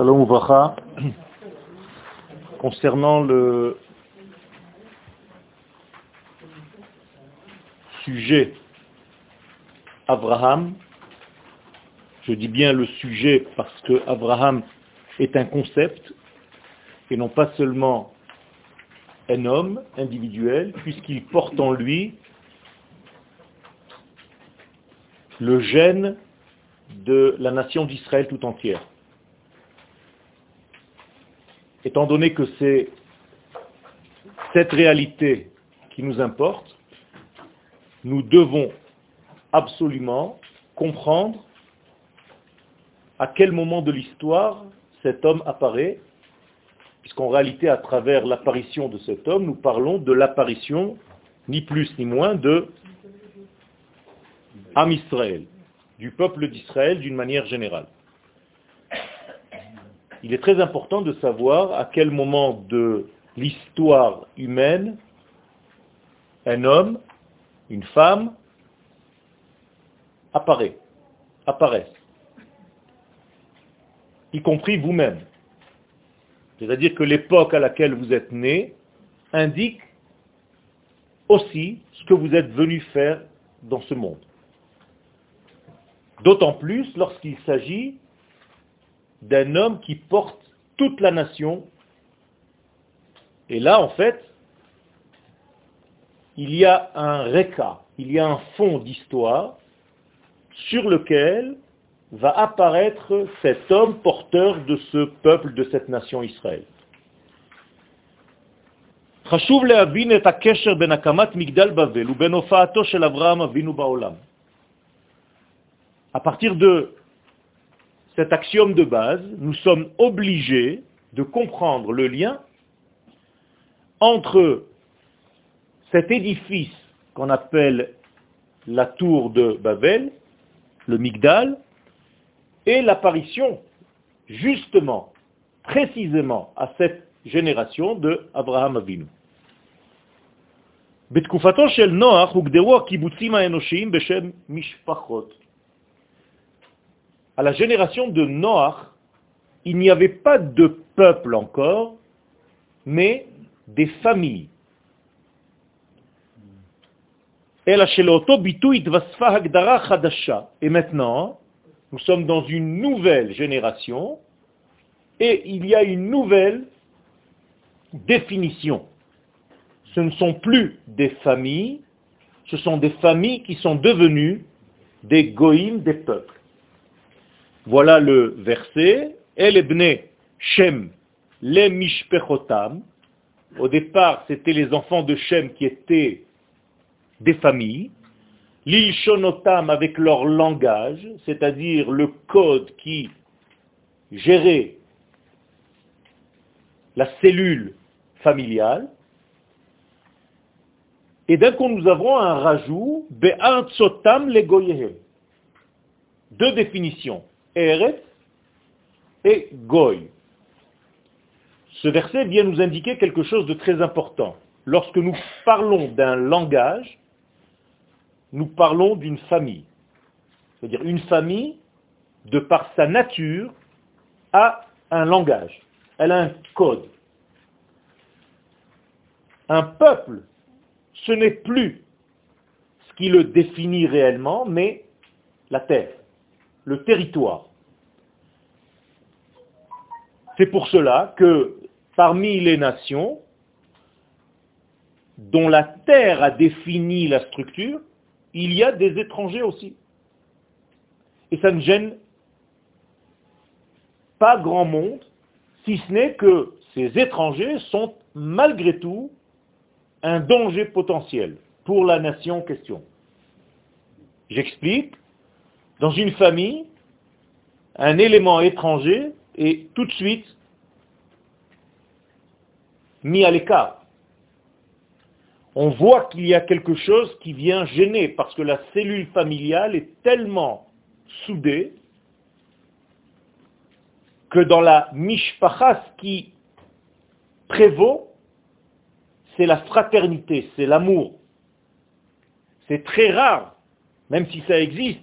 Shalom. Concernant le sujet Abraham, je dis bien le sujet parce que Abraham est un concept et non pas seulement un homme individuel, puisqu'il porte en lui le gène de la nation d'Israël tout entière. Étant donné que c'est cette réalité qui nous importe, nous devons absolument comprendre à quel moment de l'histoire cet homme apparaît, puisqu'en réalité, à travers l'apparition de cet homme, nous parlons de l'apparition, ni plus ni moins, de Am Israël, du peuple d'Israël d'une manière générale. Il est très important de savoir à quel moment de l'histoire humaine un homme, une femme, apparaît, apparaissent, y compris vous-même. C'est-à-dire que l'époque à laquelle vous êtes né indique aussi ce que vous êtes venu faire dans ce monde. D'autant plus lorsqu'il s'agit d'un homme qui porte toute la nation. Et là, en fait, il y a un réca, il y a un fond d'histoire sur lequel va apparaître cet homme porteur de ce peuple, de cette nation Israël. חשוב להבין את הקשר בין הקמת מגדל בבל ובין הופעתו של אברהם אבינו בעולם. À partir de cet axiome de base, nous sommes obligés de comprendre le lien entre cet édifice qu'on appelle la tour de Babel, le Migdal, et l'apparition, justement, précisément à cette génération de Abraham Avinu. בתקופתו של נוח הוגדרו הקיבוצים האנושיים בשם משפחות. À la génération de Noach, il n'y avait pas de peuple encore, mais des familles. Et maintenant, nous sommes dans une nouvelle génération et il y a une nouvelle définition. Ce ne sont plus des familles, ce sont des familles qui sont devenues des goïms, des peuples. Voilà le verset. El ebne Shem le mishpechotam. Au départ, c'était les enfants de Shem qui étaient des familles. L'ilshonotam avec leur langage, c'est-à-dire le code qui gérait la cellule familiale. Et d'un coup, nous avons un rajout, Be'artsotam le Deux définitions. Eret et Goy. Ce verset vient nous indiquer quelque chose de très important. Lorsque nous parlons d'un langage, nous parlons d'une famille. C'est-à-dire une famille, de par sa nature, a un langage. Elle a un code. Un peuple, ce n'est plus ce qui le définit réellement, mais la terre le territoire. C'est pour cela que parmi les nations dont la terre a défini la structure, il y a des étrangers aussi. Et ça ne gêne pas grand monde, si ce n'est que ces étrangers sont malgré tout un danger potentiel pour la nation en question. J'explique. Dans une famille, un élément étranger est tout de suite mis à l'écart. On voit qu'il y a quelque chose qui vient gêner parce que la cellule familiale est tellement soudée que dans la mishpachas qui prévaut, c'est la fraternité, c'est l'amour. C'est très rare, même si ça existe,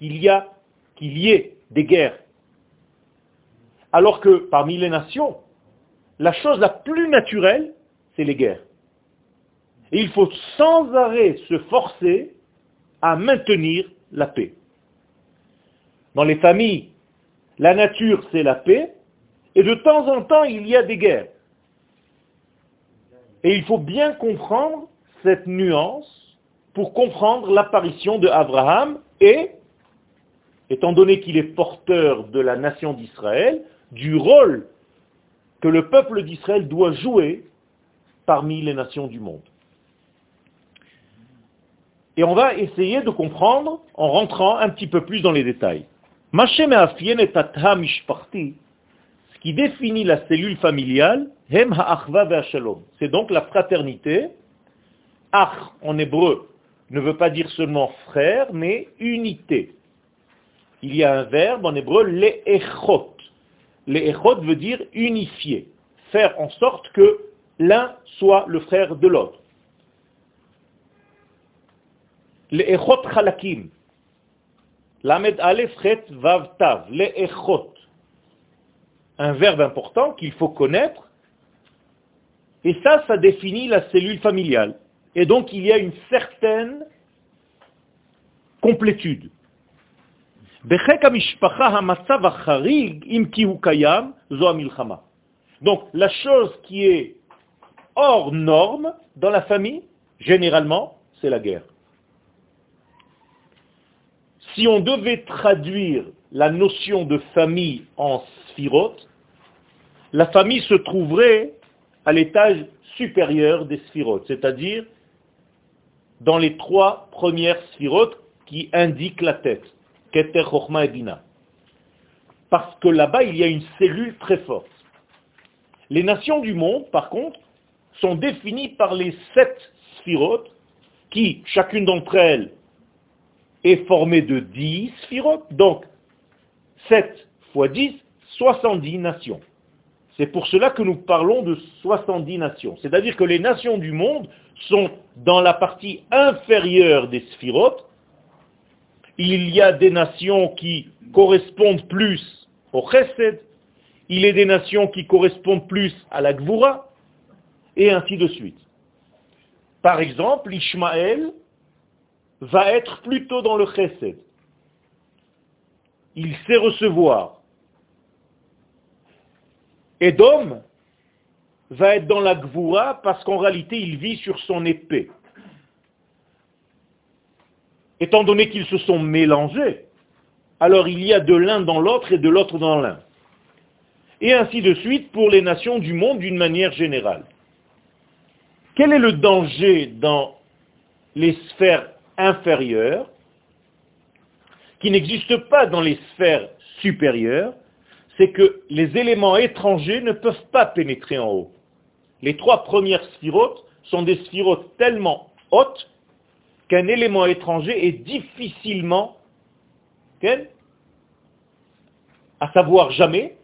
qu'il y a, qu'il y ait des guerres. Alors que parmi les nations, la chose la plus naturelle, c'est les guerres. Et il faut sans arrêt se forcer à maintenir la paix. Dans les familles, la nature, c'est la paix, et de temps en temps, il y a des guerres. Et il faut bien comprendre cette nuance pour comprendre l'apparition de Abraham et, étant donné qu'il est porteur de la nation d'Israël, du rôle que le peuple d'Israël doit jouer parmi les nations du monde. Et on va essayer de comprendre en rentrant un petit peu plus dans les détails. Ce qui définit la cellule familiale, c'est donc la fraternité. Ach en hébreu ne veut pas dire seulement frère, mais unité. Il y a un verbe en hébreu, le'echot. Le'echot veut dire unifier, faire en sorte que l'un soit le frère de l'autre. Le'echot chalakim. Lamed alef chet vav tav. Un verbe important qu'il faut connaître. Et ça, ça définit la cellule familiale. Et donc il y a une certaine complétude. Donc la chose qui est hors norme dans la famille, généralement, c'est la guerre. Si on devait traduire la notion de famille en sphirote, la famille se trouverait à l'étage supérieur des sphirotes, c'est-à-dire dans les trois premières sphirotes qui indiquent la tête, Keter, Chochma et Bina. Parce que là-bas, il y a une cellule très forte. Les nations du monde, par contre, sont définies par les sept sphirotes, qui, chacune d'entre elles, est formée de dix sphirotes, donc 7 fois 10, 70 nations. C'est pour cela que nous parlons de 70 nations. C'est-à-dire que les nations du monde sont dans la partie inférieure des sphirotes. Il y a des nations qui correspondent plus au chesed, il y a des nations qui correspondent plus à la gvura, et ainsi de suite. Par exemple, Ishmaël va être plutôt dans le chesed. Il sait recevoir. Edom va être dans la gvoura parce qu'en réalité il vit sur son épée. Étant donné qu'ils se sont mélangés, alors il y a de l'un dans l'autre et de l'autre dans l'un. Et ainsi de suite pour les nations du monde d'une manière générale. Quel est le danger dans les sphères inférieures qui n'existent pas dans les sphères supérieures? C'est que les éléments étrangers ne peuvent pas pénétrer en haut. Les trois premières sphirotes sont des sphirotes tellement hautes qu'un élément étranger est difficilement, à savoir jamais,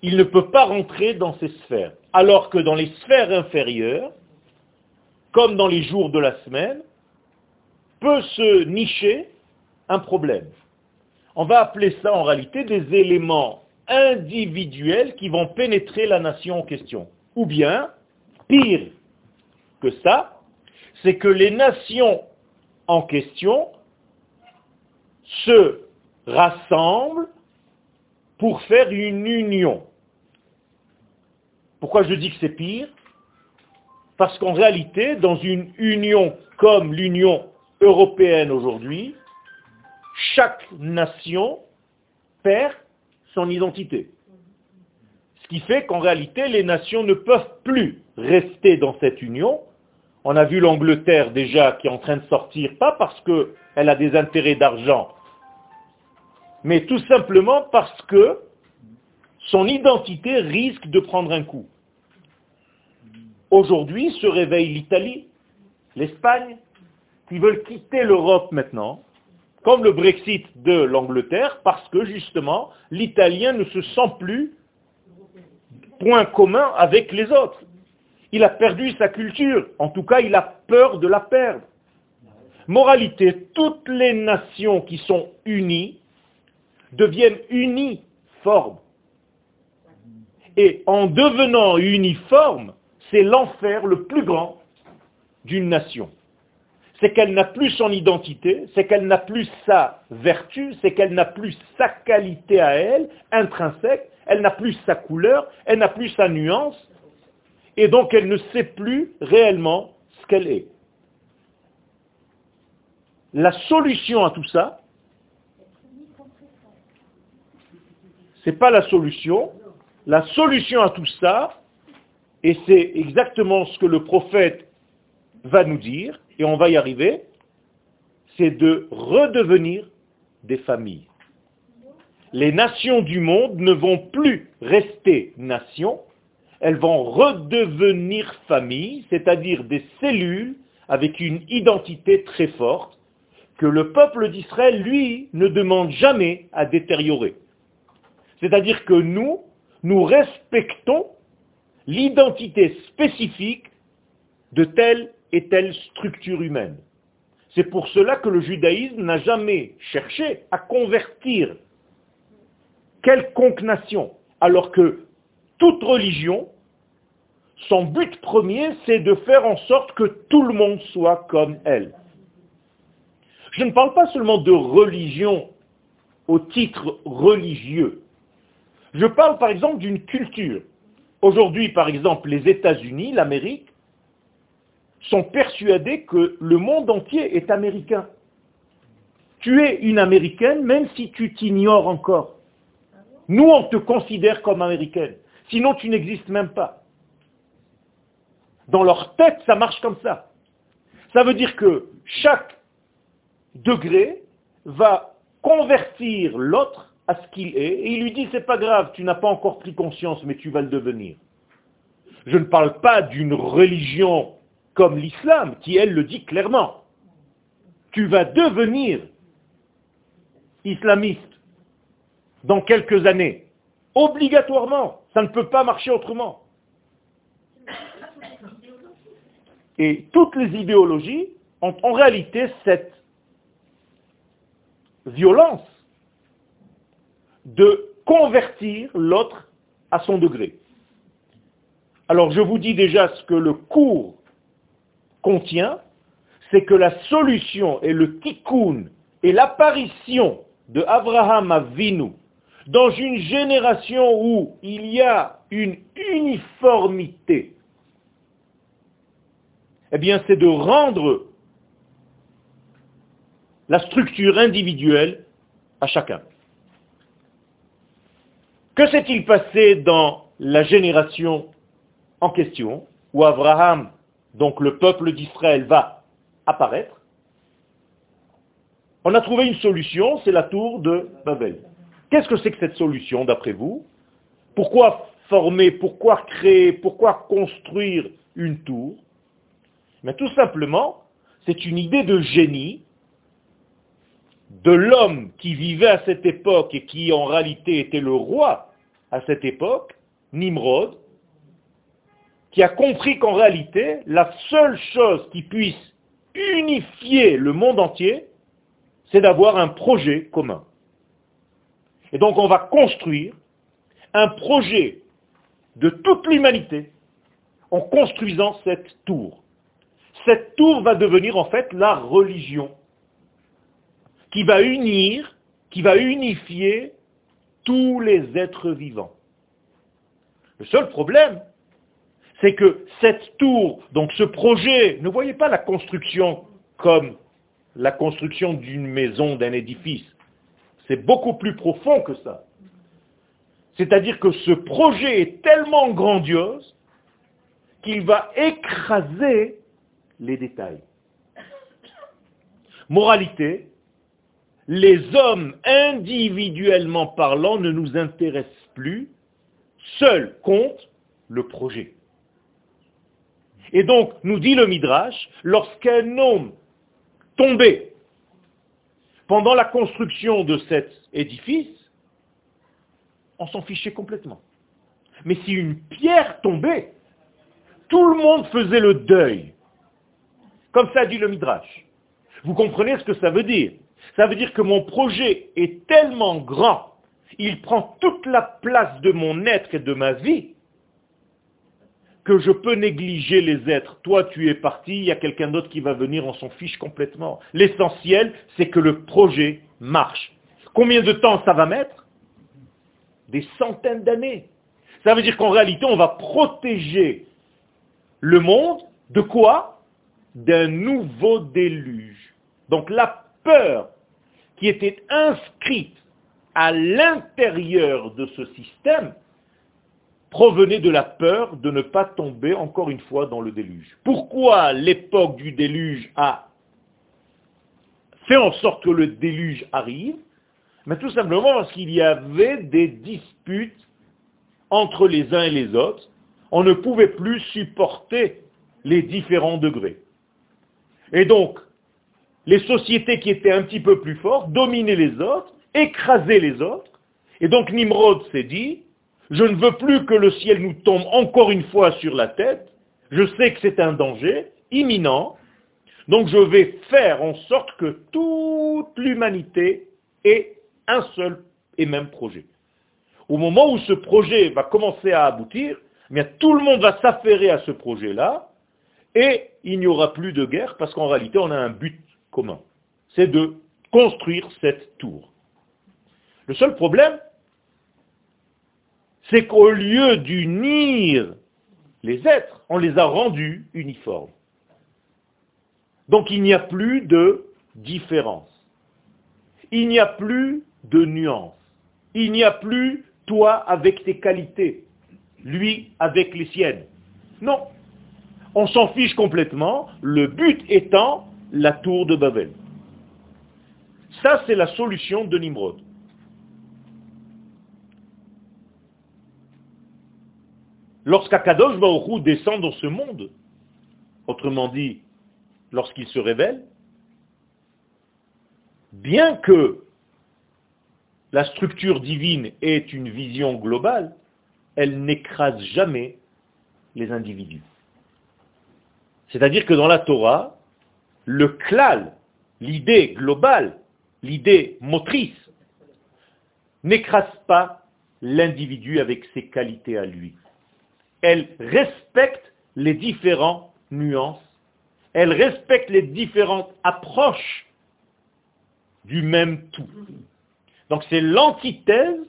il ne peut pas rentrer dans ces sphères. Alors que dans les sphères inférieures, comme dans les jours de la semaine, peut se nicher un problème. On va appeler ça en réalité des éléments individuels qui vont pénétrer la nation en question. Ou bien, pire que ça, c'est que les nations en question se rassemblent pour faire une union. Pourquoi je dis que c'est pire? Parce qu'en réalité, dans une union comme l'Union européenne aujourd'hui, chaque nation perd son identité. Ce qui fait qu'en réalité, les nations ne peuvent plus rester dans cette union. On a vu l'Angleterre déjà qui est en train de sortir, pas parce qu'elle a des intérêts d'argent, mais tout simplement parce que son identité risque de prendre un coup. Aujourd'hui se réveille l'Italie, l'Espagne, qui veulent quitter l'Europe maintenant, comme le Brexit de l'Angleterre, parce que justement, l'Italien ne se sent plus point commun avec les autres. Il a perdu sa culture, en tout cas il a peur de la perdre. Moralité, toutes les nations qui sont unies deviennent uniformes. Et en devenant uniforme, c'est l'enfer le plus grand d'une nation. C'est qu'elle n'a plus son identité, c'est qu'elle n'a plus sa vertu, c'est qu'elle n'a plus sa qualité à elle, intrinsèque, elle n'a plus sa couleur, elle n'a plus sa nuance, et donc elle ne sait plus réellement ce qu'elle est. La solution à tout ça, c'est pas la solution. La solution à tout ça, et c'est exactement ce que le prophète va nous dire, et on va y arriver, c'est de redevenir des familles. Les nations du monde ne vont plus rester nations, elles vont redevenir familles, c'est-à-dire des cellules avec une identité très forte que le peuple d'Israël, lui, ne demande jamais à détériorer. C'est-à-dire que nous, nous respectons l'identité spécifique de telle et telle structure humaine. C'est pour cela que le judaïsme n'a jamais cherché à convertir quelconque nation, alors que toute religion, son but premier, c'est de faire en sorte que tout le monde soit comme elle. Je ne parle pas seulement de religion au titre religieux. Je parle par exemple d'une culture. Aujourd'hui, par exemple, les États-Unis, l'Amérique, sont persuadés que le monde entier est américain. Tu es une américaine même si tu t'ignores encore. Nous, on te considère comme américaine. Sinon, tu n'existes même pas. Dans leur tête, ça marche comme ça. Ça veut dire que chaque degré va convertir l'autre à ce qu'il est, et il lui dit, c'est pas grave, tu n'as pas encore pris conscience, mais tu vas le devenir. Je ne parle pas d'une religion comme l'islam, qui elle le dit clairement. Tu vas devenir islamiste dans quelques années. Obligatoirement. Ça ne peut pas marcher autrement. Et toutes les idéologies ont en réalité cette violence de convertir l'autre à son degré. Alors je vous dis déjà ce que le cours contient, c'est que la solution et le tikkun et l'apparition de Abraham Avinu dans une génération où il y a une uniformité, eh bien c'est de rendre la structure individuelle à chacun. Que s'est-il passé dans la génération en question, où Abraham, donc le peuple d'Israël, va apparaître? On a trouvé une solution, c'est la tour de Babel. Qu'est-ce que c'est que cette solution, d'après vous? Pourquoi former, pourquoi créer, pourquoi construire une tour? Mais Tout simplement, c'est une idée de génie de l'homme qui vivait à cette époque et qui en réalité était le roi à cette époque, Nimrod, qui a compris qu'en réalité, la seule chose qui puisse unifier le monde entier, c'est d'avoir un projet commun. Et donc on va construire un projet de toute l'humanité en construisant cette tour. Cette tour va devenir en fait la religion qui va unir, qui va unifier tous les êtres vivants. Le seul problème, c'est que cette tour, donc ce projet, ne voyez pas la construction comme la construction d'une maison, d'un édifice. C'est beaucoup plus profond que ça. C'est-à-dire que ce projet est tellement grandiose qu'il va écraser les détails. Moralité, les hommes individuellement parlant ne nous intéressent plus, seul compte le projet. Et donc, nous dit le Midrash, lorsqu'un homme tombait pendant la construction de cet édifice, on s'en fichait complètement. Mais si une pierre tombait, tout le monde faisait le deuil. Comme ça dit le Midrash. Vous comprenez ce que ça veut dire? Ça veut dire que mon projet est tellement grand il prend toute la place de mon être et de ma vie, que je peux négliger les êtres. Toi, tu es parti, il y a quelqu'un d'autre qui va venir, on s'en fiche complètement. L'essentiel, c'est que le projet marche. Combien de temps ça va mettre? Des centaines d'années. Ça veut dire qu'en réalité, on va protéger le monde de quoi? D'un nouveau déluge. Donc la peur qui était inscrite à l'intérieur de ce système provenait de la peur de ne pas tomber encore une fois dans le déluge. Pourquoi l'époque du déluge a fait en sorte que le déluge arrive? Mais tout simplement parce qu'il y avait des disputes entre les uns et les autres. On ne pouvait plus supporter les différents degrés. Et donc, les sociétés qui étaient un petit peu plus fortes dominaient les autres, écrasaient les autres. Et donc Nimrod s'est dit, je ne veux plus que le ciel nous tombe encore une fois sur la tête. Je sais que c'est un danger imminent. Donc je vais faire en sorte que toute l'humanité ait un seul et même projet. Au moment où ce projet va commencer à aboutir, eh tout le monde va s'affairer à ce projet-là et il n'y aura plus de guerre parce qu'en réalité on a un but commun. C'est de construire cette tour. Le seul problème, c'est qu'au lieu d'unir les êtres, on les a rendus uniformes. Donc il n'y a plus de différence. Il n'y a plus de nuance. Il n'y a plus toi avec tes qualités, lui avec les siennes. Non. On s'en fiche complètement, le but étant la tour de Babel. Ça, c'est la solution de Nimrod. Lorsqu'Akadosh Baruch descend dans ce monde, autrement dit, lorsqu'il se révèle, bien que la structure divine est une vision globale, elle n'écrase jamais les individus. C'est-à-dire que dans la Torah, le klal, l'idée globale, l'idée motrice, n'écrase pas l'individu avec ses qualités à lui elle respecte les différentes nuances, elle respecte les différentes approches du même tout. Donc c'est l'antithèse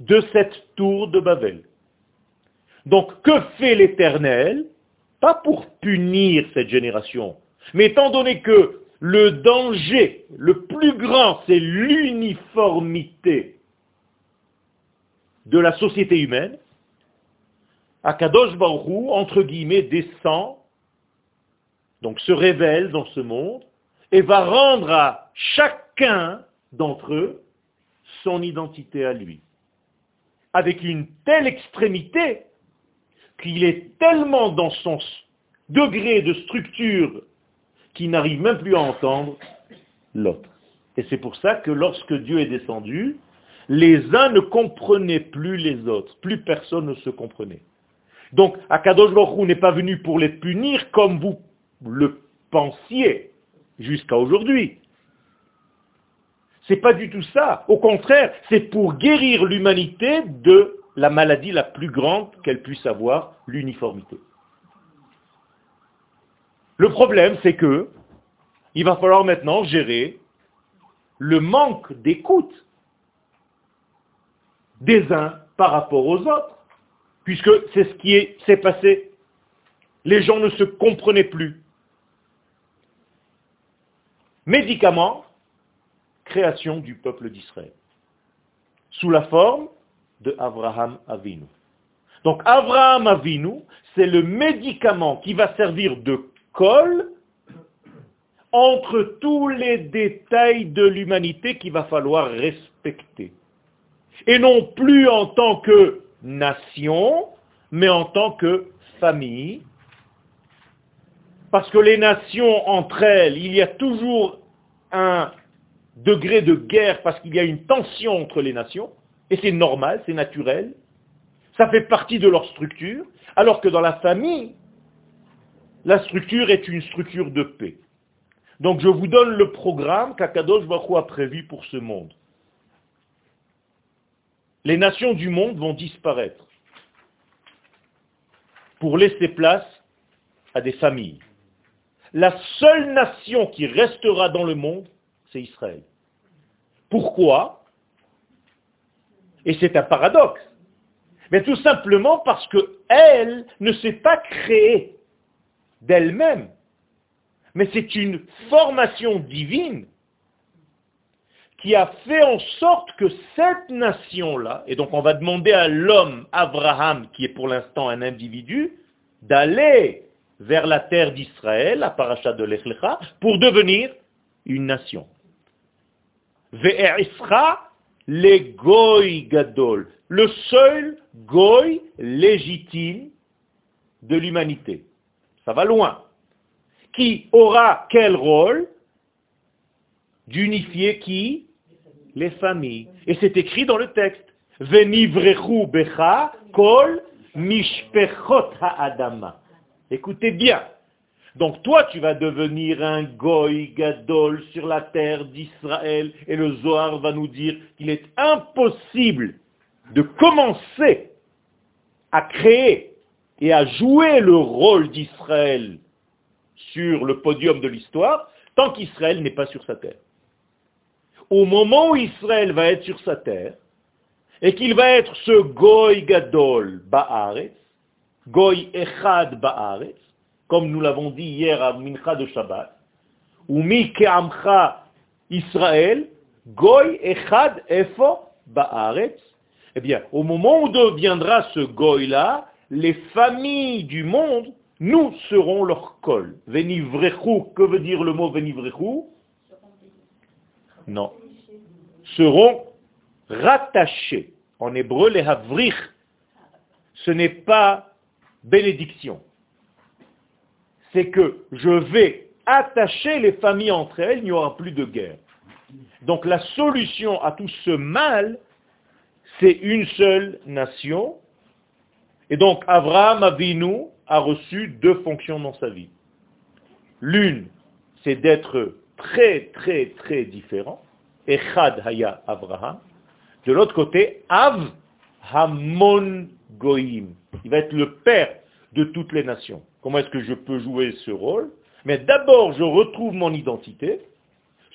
de cette tour de Babel. Donc que fait l'Éternel? Pas pour punir cette génération, mais étant donné que le danger le plus grand, c'est l'uniformité de la société humaine, Akadosh Baruch entre guillemets, descend, donc se révèle dans ce monde, et va rendre à chacun d'entre eux son identité à lui. Avec une telle extrémité qu'il est tellement dans son degré de structure qu'il n'arrive même plus à entendre l'autre. Et c'est pour ça que lorsque Dieu est descendu, les uns ne comprenaient plus les autres, plus personne ne se comprenait. Donc, Akadosh Baruch n'est pas venu pour les punir comme vous le pensiez jusqu'à aujourd'hui. C'est pas du tout ça. Au contraire, c'est pour guérir l'humanité de la maladie la plus grande qu'elle puisse avoir, l'uniformité. Le problème, c'est que il va falloir maintenant gérer le manque d'écoute des uns par rapport aux autres puisque c'est ce qui s'est passé. Les gens ne se comprenaient plus. Médicament, création du peuple d'Israël, sous la forme de Abraham Avinu. Donc Abraham Avinu, c'est le médicament qui va servir de colle entre tous les détails de l'humanité qu'il va falloir respecter. Et non plus en tant que nation, mais en tant que famille. Parce que les nations entre elles, il y a toujours un degré de guerre parce qu'il y a une tension entre les nations, et c'est normal, c'est naturel. Ça fait partie de leur structure, alors que dans la famille, la structure est une structure de paix. Donc je vous donne le programme qu'Akadosh Baruch a prévu pour ce monde. les nations du monde vont disparaître pour laisser place à des familles. La seule nation qui restera dans le monde, c'est Israël. Pourquoi? Et c'est un paradoxe. Mais tout simplement parce qu'elle ne s'est pas créée d'elle-même, mais c'est une formation divine qui a fait en sorte que cette nation-là, et donc on va demander à l'homme Abraham, qui est pour l'instant un individu, d'aller vers la terre d'Israël, la paracha de l'Echlecha, pour devenir une nation. Le goy gadol, le seul goy légitime de l'humanité. Ça va loin. Qui aura quel rôle D'unifier qui? Les familles. Et c'est écrit dans le texte. Becha kol. Écoutez bien. Donc toi, tu vas devenir un goy gadol sur la terre d'Israël. Et le Zohar va nous dire qu'il est impossible de commencer à créer et à jouer le rôle d'Israël sur le podium de l'histoire tant qu'Israël n'est pas sur sa terre. Au moment où Israël va être sur sa terre, et qu'il va être ce Goy Gadol Ba'aretz, Goy Echad Ba'aretz, comme nous l'avons dit hier à Mincha de Shabbat, ou Mi Ke'amcha Israël, Goy Echad Efo Ba'aretz, eh bien, au moment où deviendra ce Goy-là, les familles du monde, nous serons leur col. Venivrechu, que veut dire le mot venivrechu? Non. Seront rattachés. En hébreu, les havrich, ce n'est pas bénédiction. C'est que je vais attacher les familles entre elles, il n'y aura plus de guerre. Donc la solution à tout ce mal, c'est une seule nation. Et donc Abraham Avinu a reçu deux fonctions dans sa vie. L'une, c'est d'être très très très différent. Echad Haya Abraham. De l'autre côté, Av Hamon Goïm. Il va être le père de toutes les nations. Comment est-ce que je peux jouer ce rôle? Mais d'abord, je retrouve mon identité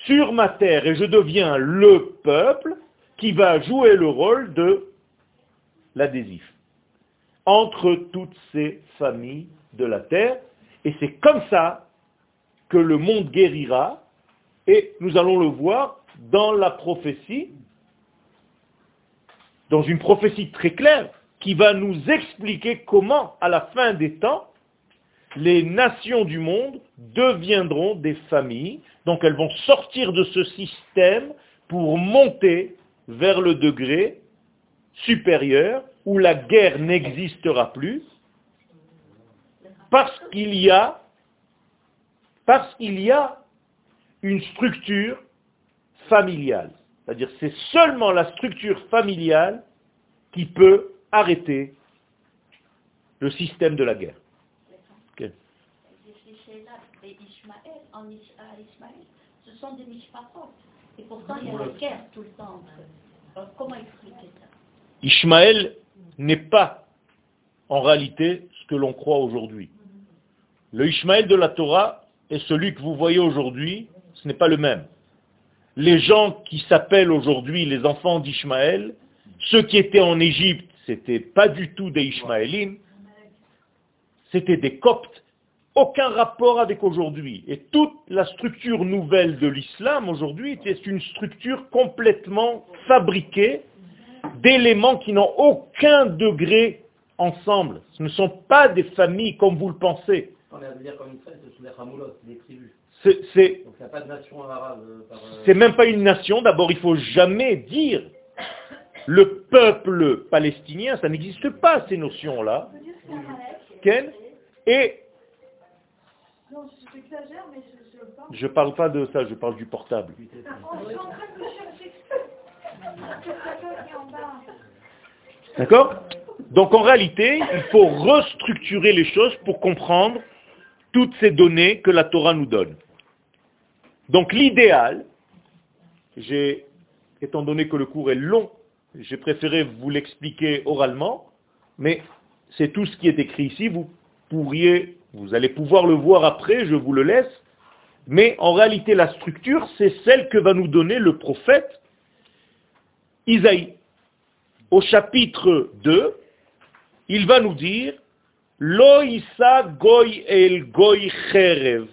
sur ma terre et je deviens le peuple qui va jouer le rôle de l'adhésif entre toutes ces familles de la terre. Et c'est comme ça que le monde guérira. Et nous allons le voir dans la prophétie, dans une prophétie très claire, qui va nous expliquer comment, à la fin des temps, les nations du monde deviendront des familles. Donc elles vont sortir de ce système pour monter vers le degré supérieur où la guerre n'existera plus parce qu'il y a une structure familiale. C'est-à-dire c'est seulement la structure familiale qui peut arrêter le système de la guerre. Ce sont des Et pourtant, il y a la guerre tout le temps. comment expliquer ça? Ishmaël n'est pas en réalité ce que l'on croit aujourd'hui. Le Ishmaël de la Torah et celui que vous voyez aujourd'hui, ce n'est pas le même. Les gens qui s'appellent aujourd'hui les enfants d'Ishmaël, ceux qui étaient en Égypte, c'était pas du tout des Ishmaélim, c'était des Coptes, aucun rapport avec aujourd'hui. Et toute la structure nouvelle de l'islam aujourd'hui est une structure complètement fabriquée d'éléments qui n'ont aucun degré ensemble. Ce ne sont pas des familles comme vous le pensez. C'est même pas une nation. D'abord, il faut jamais dire le peuple palestinien. Ça n'existe pas ces notions-là. Et je parle pas de ça, je parle du portable. D'accord? Donc en réalité, il faut restructurer les choses pour comprendre toutes ces données que la Torah nous donne. Donc l'idéal, étant donné que le cours est long, j'ai préféré vous l'expliquer oralement, mais c'est tout ce qui est écrit ici. Vous pourriez, vous allez pouvoir le voir après, je vous le laisse. Mais en réalité, la structure, c'est celle que va nous donner le prophète Isaïe. Au chapitre 2, il va nous dire Lo goy el goy cherev.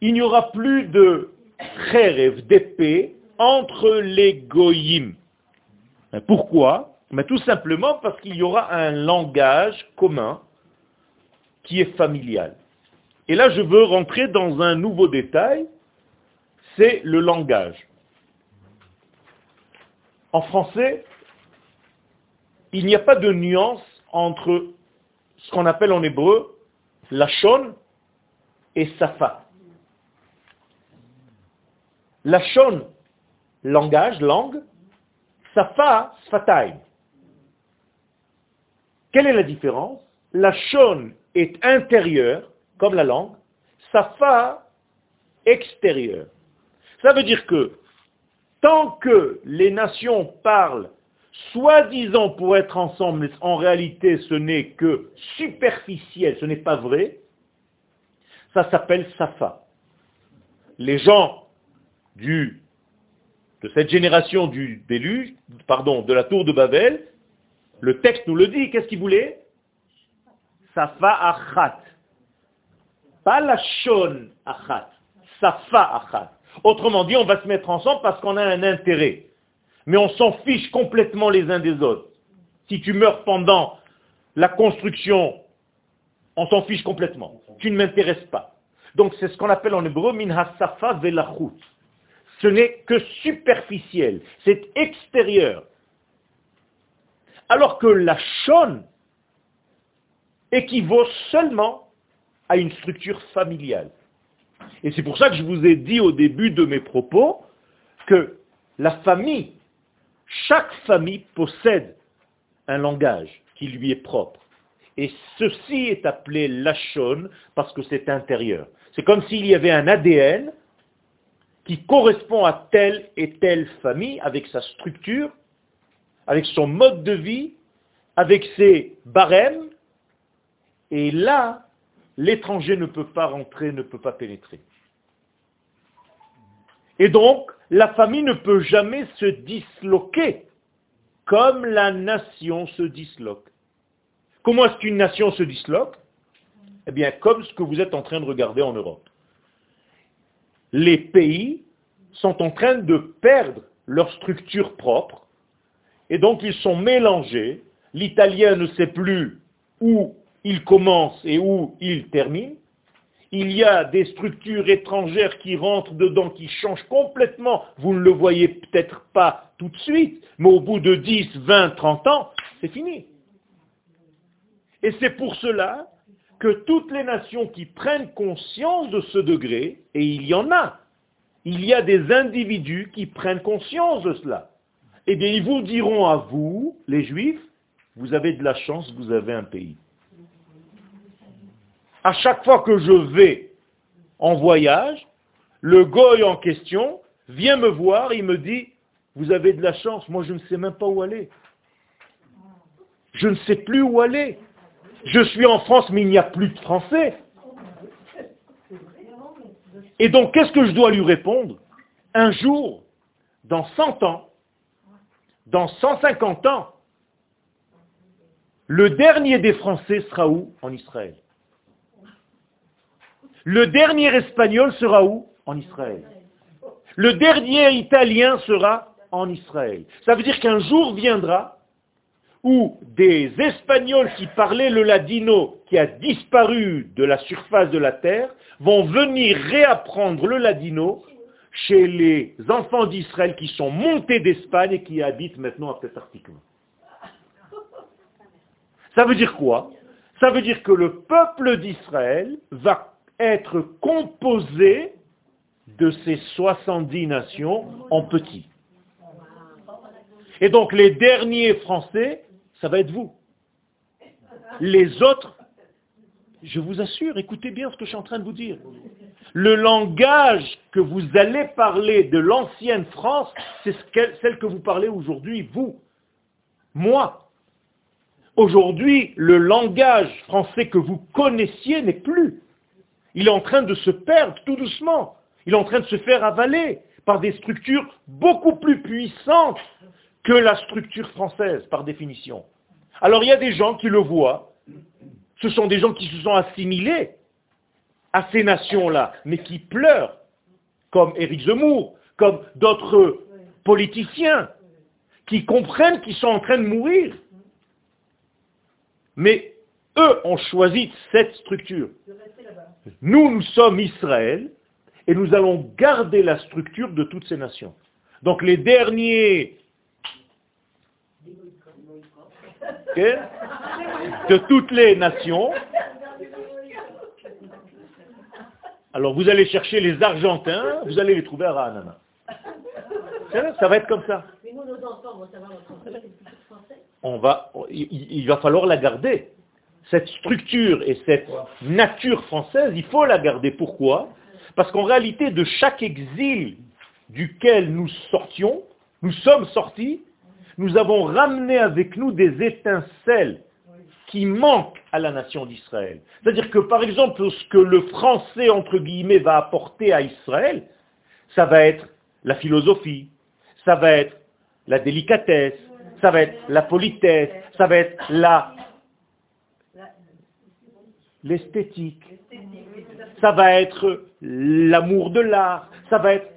Il n'y aura plus de cherev, d'épée, entre les goyim. Pourquoi? Mais Tout simplement parce qu'il y aura un langage commun qui est familial. Et là, je veux rentrer dans un nouveau détail, c'est le langage. En français, il n'y a pas de nuance entre ce qu'on appelle en hébreu la shon et safa. La shon, langage, langue, safa, sfataim. Quelle est la différence? La shon est intérieure, comme la langue, safa, extérieure. Ça veut dire que tant que les nations parlent soi-disant pour être ensemble, mais en réalité ce n'est que superficiel, ce n'est pas vrai, ça s'appelle Safa. Les gens de cette génération du déluge, pardon, de la tour de Babel, le texte nous le dit, qu'est-ce qu'ils voulaient? Safa achat. Pas la shon achat. Safa achat. Autrement dit, on va se mettre ensemble parce qu'on a un intérêt mais on s'en fiche complètement les uns des autres. Si tu meurs pendant la construction, on s'en fiche complètement. Tu ne m'intéresses pas. Donc c'est ce qu'on appelle en hébreu min hasafa velachut. Ce n'est que superficiel, c'est extérieur. Alors que la shon équivaut seulement à une structure familiale. Et c'est pour ça que je vous ai dit au début de mes propos que la famille chaque famille possède un langage qui lui est propre. Et ceci est appelé lachon parce que c'est intérieur. C'est comme s'il y avait un ADN qui correspond à telle et telle famille avec sa structure, avec son mode de vie, avec ses barèmes. Et là, l'étranger ne peut pas rentrer, ne peut pas pénétrer. Et donc, la famille ne peut jamais se disloquer comme la nation se disloque. Comment est-ce qu'une nation se disloque? Eh bien, comme ce que vous êtes en train de regarder en Europe. Les pays sont en train de perdre leur structure propre, et donc ils sont mélangés. L'italien ne sait plus où il commence et où il termine il y a des structures étrangères qui rentrent dedans, qui changent complètement. Vous ne le voyez peut-être pas tout de suite, mais au bout de 10, 20, 30 ans, c'est fini. Et c'est pour cela que toutes les nations qui prennent conscience de ce degré, et il y en a, il y a des individus qui prennent conscience de cela, eh bien ils vous diront à vous, les juifs, vous avez de la chance, vous avez un pays à chaque fois que je vais en voyage, le goy en question vient me voir, il me dit, vous avez de la chance, moi je ne sais même pas où aller. Je ne sais plus où aller. Je suis en France, mais il n'y a plus de Français. Et donc, qu'est-ce que je dois lui répondre? Un jour, dans 100 ans, dans 150 ans, le dernier des Français sera où? En Israël. Le dernier espagnol sera où? En Israël. Le dernier italien sera en Israël. Ça veut dire qu'un jour viendra où des Espagnols qui parlaient le ladino, qui a disparu de la surface de la terre, vont venir réapprendre le ladino chez les enfants d'Israël qui sont montés d'Espagne et qui habitent maintenant à article. Ça veut dire quoi? Ça veut dire que le peuple d'Israël va être composé de ces 70 nations en petits. Et donc les derniers Français, ça va être vous. Les autres, je vous assure, écoutez bien ce que je suis en train de vous dire. Le langage que vous allez parler de l'ancienne France, c'est celle que vous parlez aujourd'hui, vous, moi. Aujourd'hui, le langage français que vous connaissiez n'est plus. Il est en train de se perdre tout doucement. Il est en train de se faire avaler par des structures beaucoup plus puissantes que la structure française, par définition. Alors il y a des gens qui le voient, ce sont des gens qui se sont assimilés à ces nations-là, mais qui pleurent, comme Éric Zemmour, comme d'autres politiciens, qui comprennent qu'ils sont en train de mourir. Mais eux ont choisi cette structure. Nous, nous sommes Israël, et nous allons garder la structure de toutes ces nations. Donc les derniers de toutes les nations. Alors vous allez chercher les Argentins, vous allez les trouver à Rahanana. Ça va être comme ça. On va, il va falloir la garder. Cette structure et cette nature française, il faut la garder. Pourquoi? Parce qu'en réalité, de chaque exil duquel nous sortions, nous sommes sortis, nous avons ramené avec nous des étincelles qui manquent à la nation d'Israël. C'est-à-dire que, par exemple, ce que le français, entre guillemets, va apporter à Israël, ça va être la philosophie, ça va être la délicatesse, ça va être la politesse, ça va être la l'esthétique, ça va être l'amour de l'art, ça va être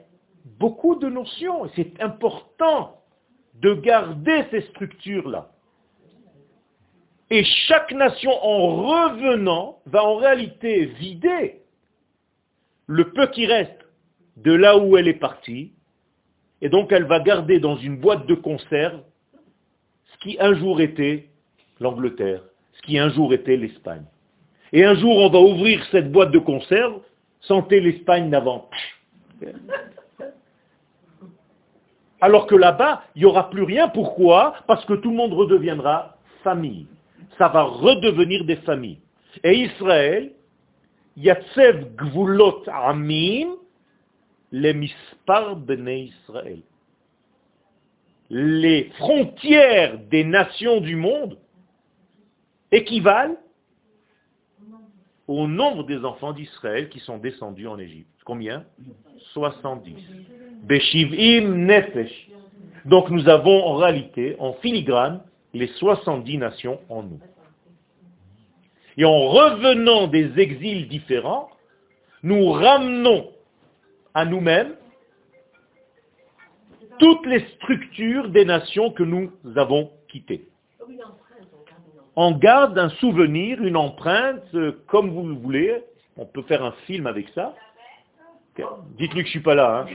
beaucoup de notions. C'est important de garder ces structures-là. Et chaque nation, en revenant, va en réalité vider le peu qui reste de là où elle est partie, et donc elle va garder dans une boîte de conserve ce qui un jour était l'Angleterre, ce qui un jour était l'Espagne. Et un jour, on va ouvrir cette boîte de conserve, sentez l'Espagne d'avant. Alors que là-bas, il n'y aura plus rien. Pourquoi? Parce que tout le monde redeviendra famille. Ça va redevenir des familles. Et Israël, Yatsev Gvulot Amim, les Mispar Bnei Israël. Les frontières des nations du monde équivalent au nombre des enfants d'Israël qui sont descendus en Égypte. Combien? 70. Beshivim Nefesh. Donc nous avons en réalité, en filigrane, les 70 nations en nous. Et en revenant des exils différents, nous ramenons à nous-mêmes toutes les structures des nations que nous avons quittées. On garde un souvenir, une empreinte, euh, comme vous le voulez. On peut faire un film avec ça. Dites-lui que je suis pas là. Hein.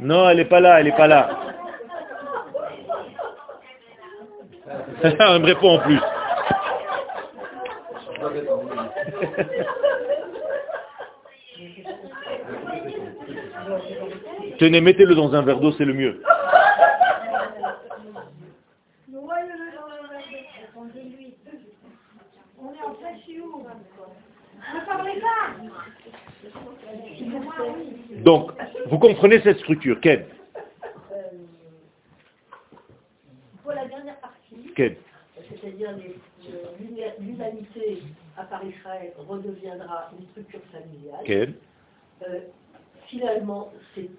Non, elle n'est pas là, elle n'est pas là. elle me répond en plus. Tenez, mettez-le dans un verre d'eau, c'est le mieux. Donc, vous comprenez cette structure, Ken Pour la dernière partie, c'est-à-dire l'humanité à part Israël redeviendra une structure familiale. Ken euh, finalement, c'est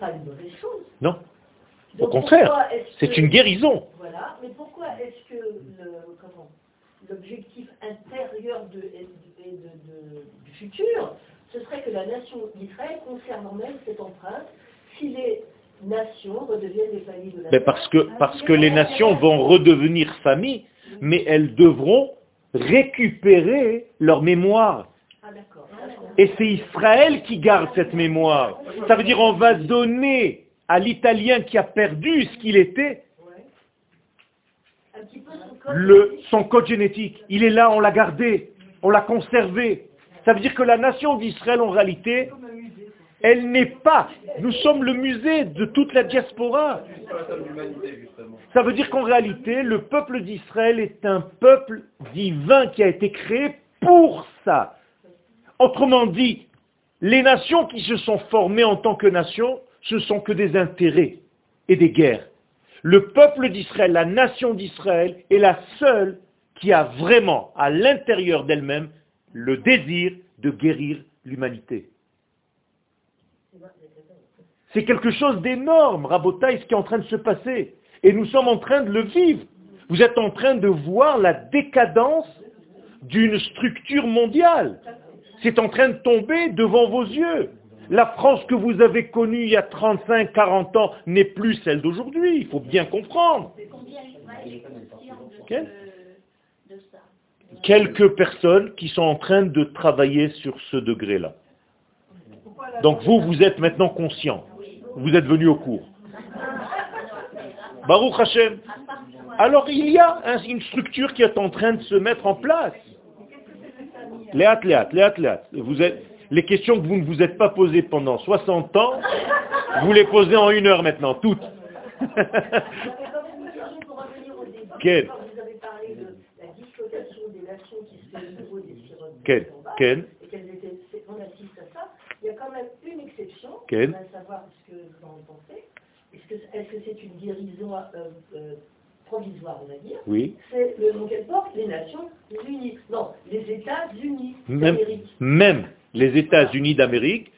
pas une mauvaise chose. Non. Au contraire, c'est une guérison. Voilà, mais pourquoi est-ce que l'objectif intérieur de, du futur ce serait que la nation d'Israël conserve en elle cette empreinte si les nations redeviennent des familles de la mais parce que, parce que les nations vont redevenir familles, mais elles devront récupérer leur mémoire. Ah, Et c'est Israël qui garde cette mémoire. Ça veut dire on va donner à l'Italien qui a perdu ce qu'il était son code génétique. Il est là, on l'a gardé, on l'a conservé. Ça veut dire que la nation d'Israël, en réalité, elle n'est pas. Nous sommes le musée de toute la diaspora. Ça veut dire qu'en réalité, le peuple d'Israël est un peuple divin qui a été créé pour ça. Autrement dit, les nations qui se sont formées en tant que nations, ce sont que des intérêts et des guerres. Le peuple d'Israël, la nation d'Israël, est la seule qui a vraiment à l'intérieur d'elle-même le désir de guérir l'humanité. C'est quelque chose d'énorme, Rabotaï, ce qui est en train de se passer. Et nous sommes en train de le vivre. Vous êtes en train de voir la décadence d'une structure mondiale. C'est en train de tomber devant vos yeux. La France que vous avez connue il y a 35, 40 ans n'est plus celle d'aujourd'hui. Il faut bien comprendre. Quelques personnes qui sont en train de travailler sur ce degré-là. Donc vous, vous êtes maintenant conscient. Vous êtes venu au cours. Baruch Hashem. Alors il y a une structure qui est en train de se mettre en place. Léat, léat, léat, léat. Vous êtes, les questions que vous ne vous êtes pas posées pendant 60 ans, vous les posez en une heure maintenant, toutes. Ken. Ken. Ken. Il y a quand même une exception, Ken. savoir ce que vous en pensez. Est-ce que c'est une guérison euh, euh, provisoire, on va dire Oui. C'est le nom qu'elle porte, les Nations Unies. Non, les États-Unis d'Amérique. Même les États-Unis d'Amérique,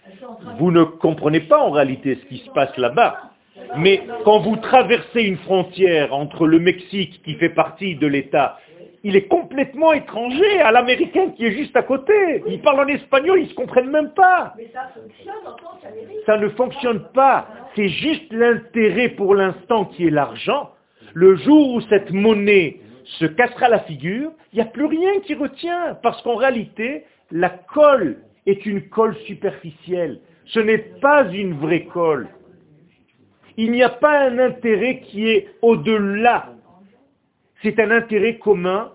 vous ne comprenez pas en réalité ce qui se passe là-bas. Mais quand vous traversez une frontière entre le Mexique, qui fait partie de l'État, il est complètement étranger à l'américain qui est juste à côté. Ils parlent en espagnol, ils ne se comprennent même pas. Mais Ça ne fonctionne pas. C'est juste l'intérêt pour l'instant qui est l'argent. Le jour où cette monnaie se cassera la figure, il n'y a plus rien qui retient. Parce qu'en réalité, la colle est une colle superficielle. Ce n'est pas une vraie colle. Il n'y a pas un intérêt qui est au-delà. C'est un intérêt commun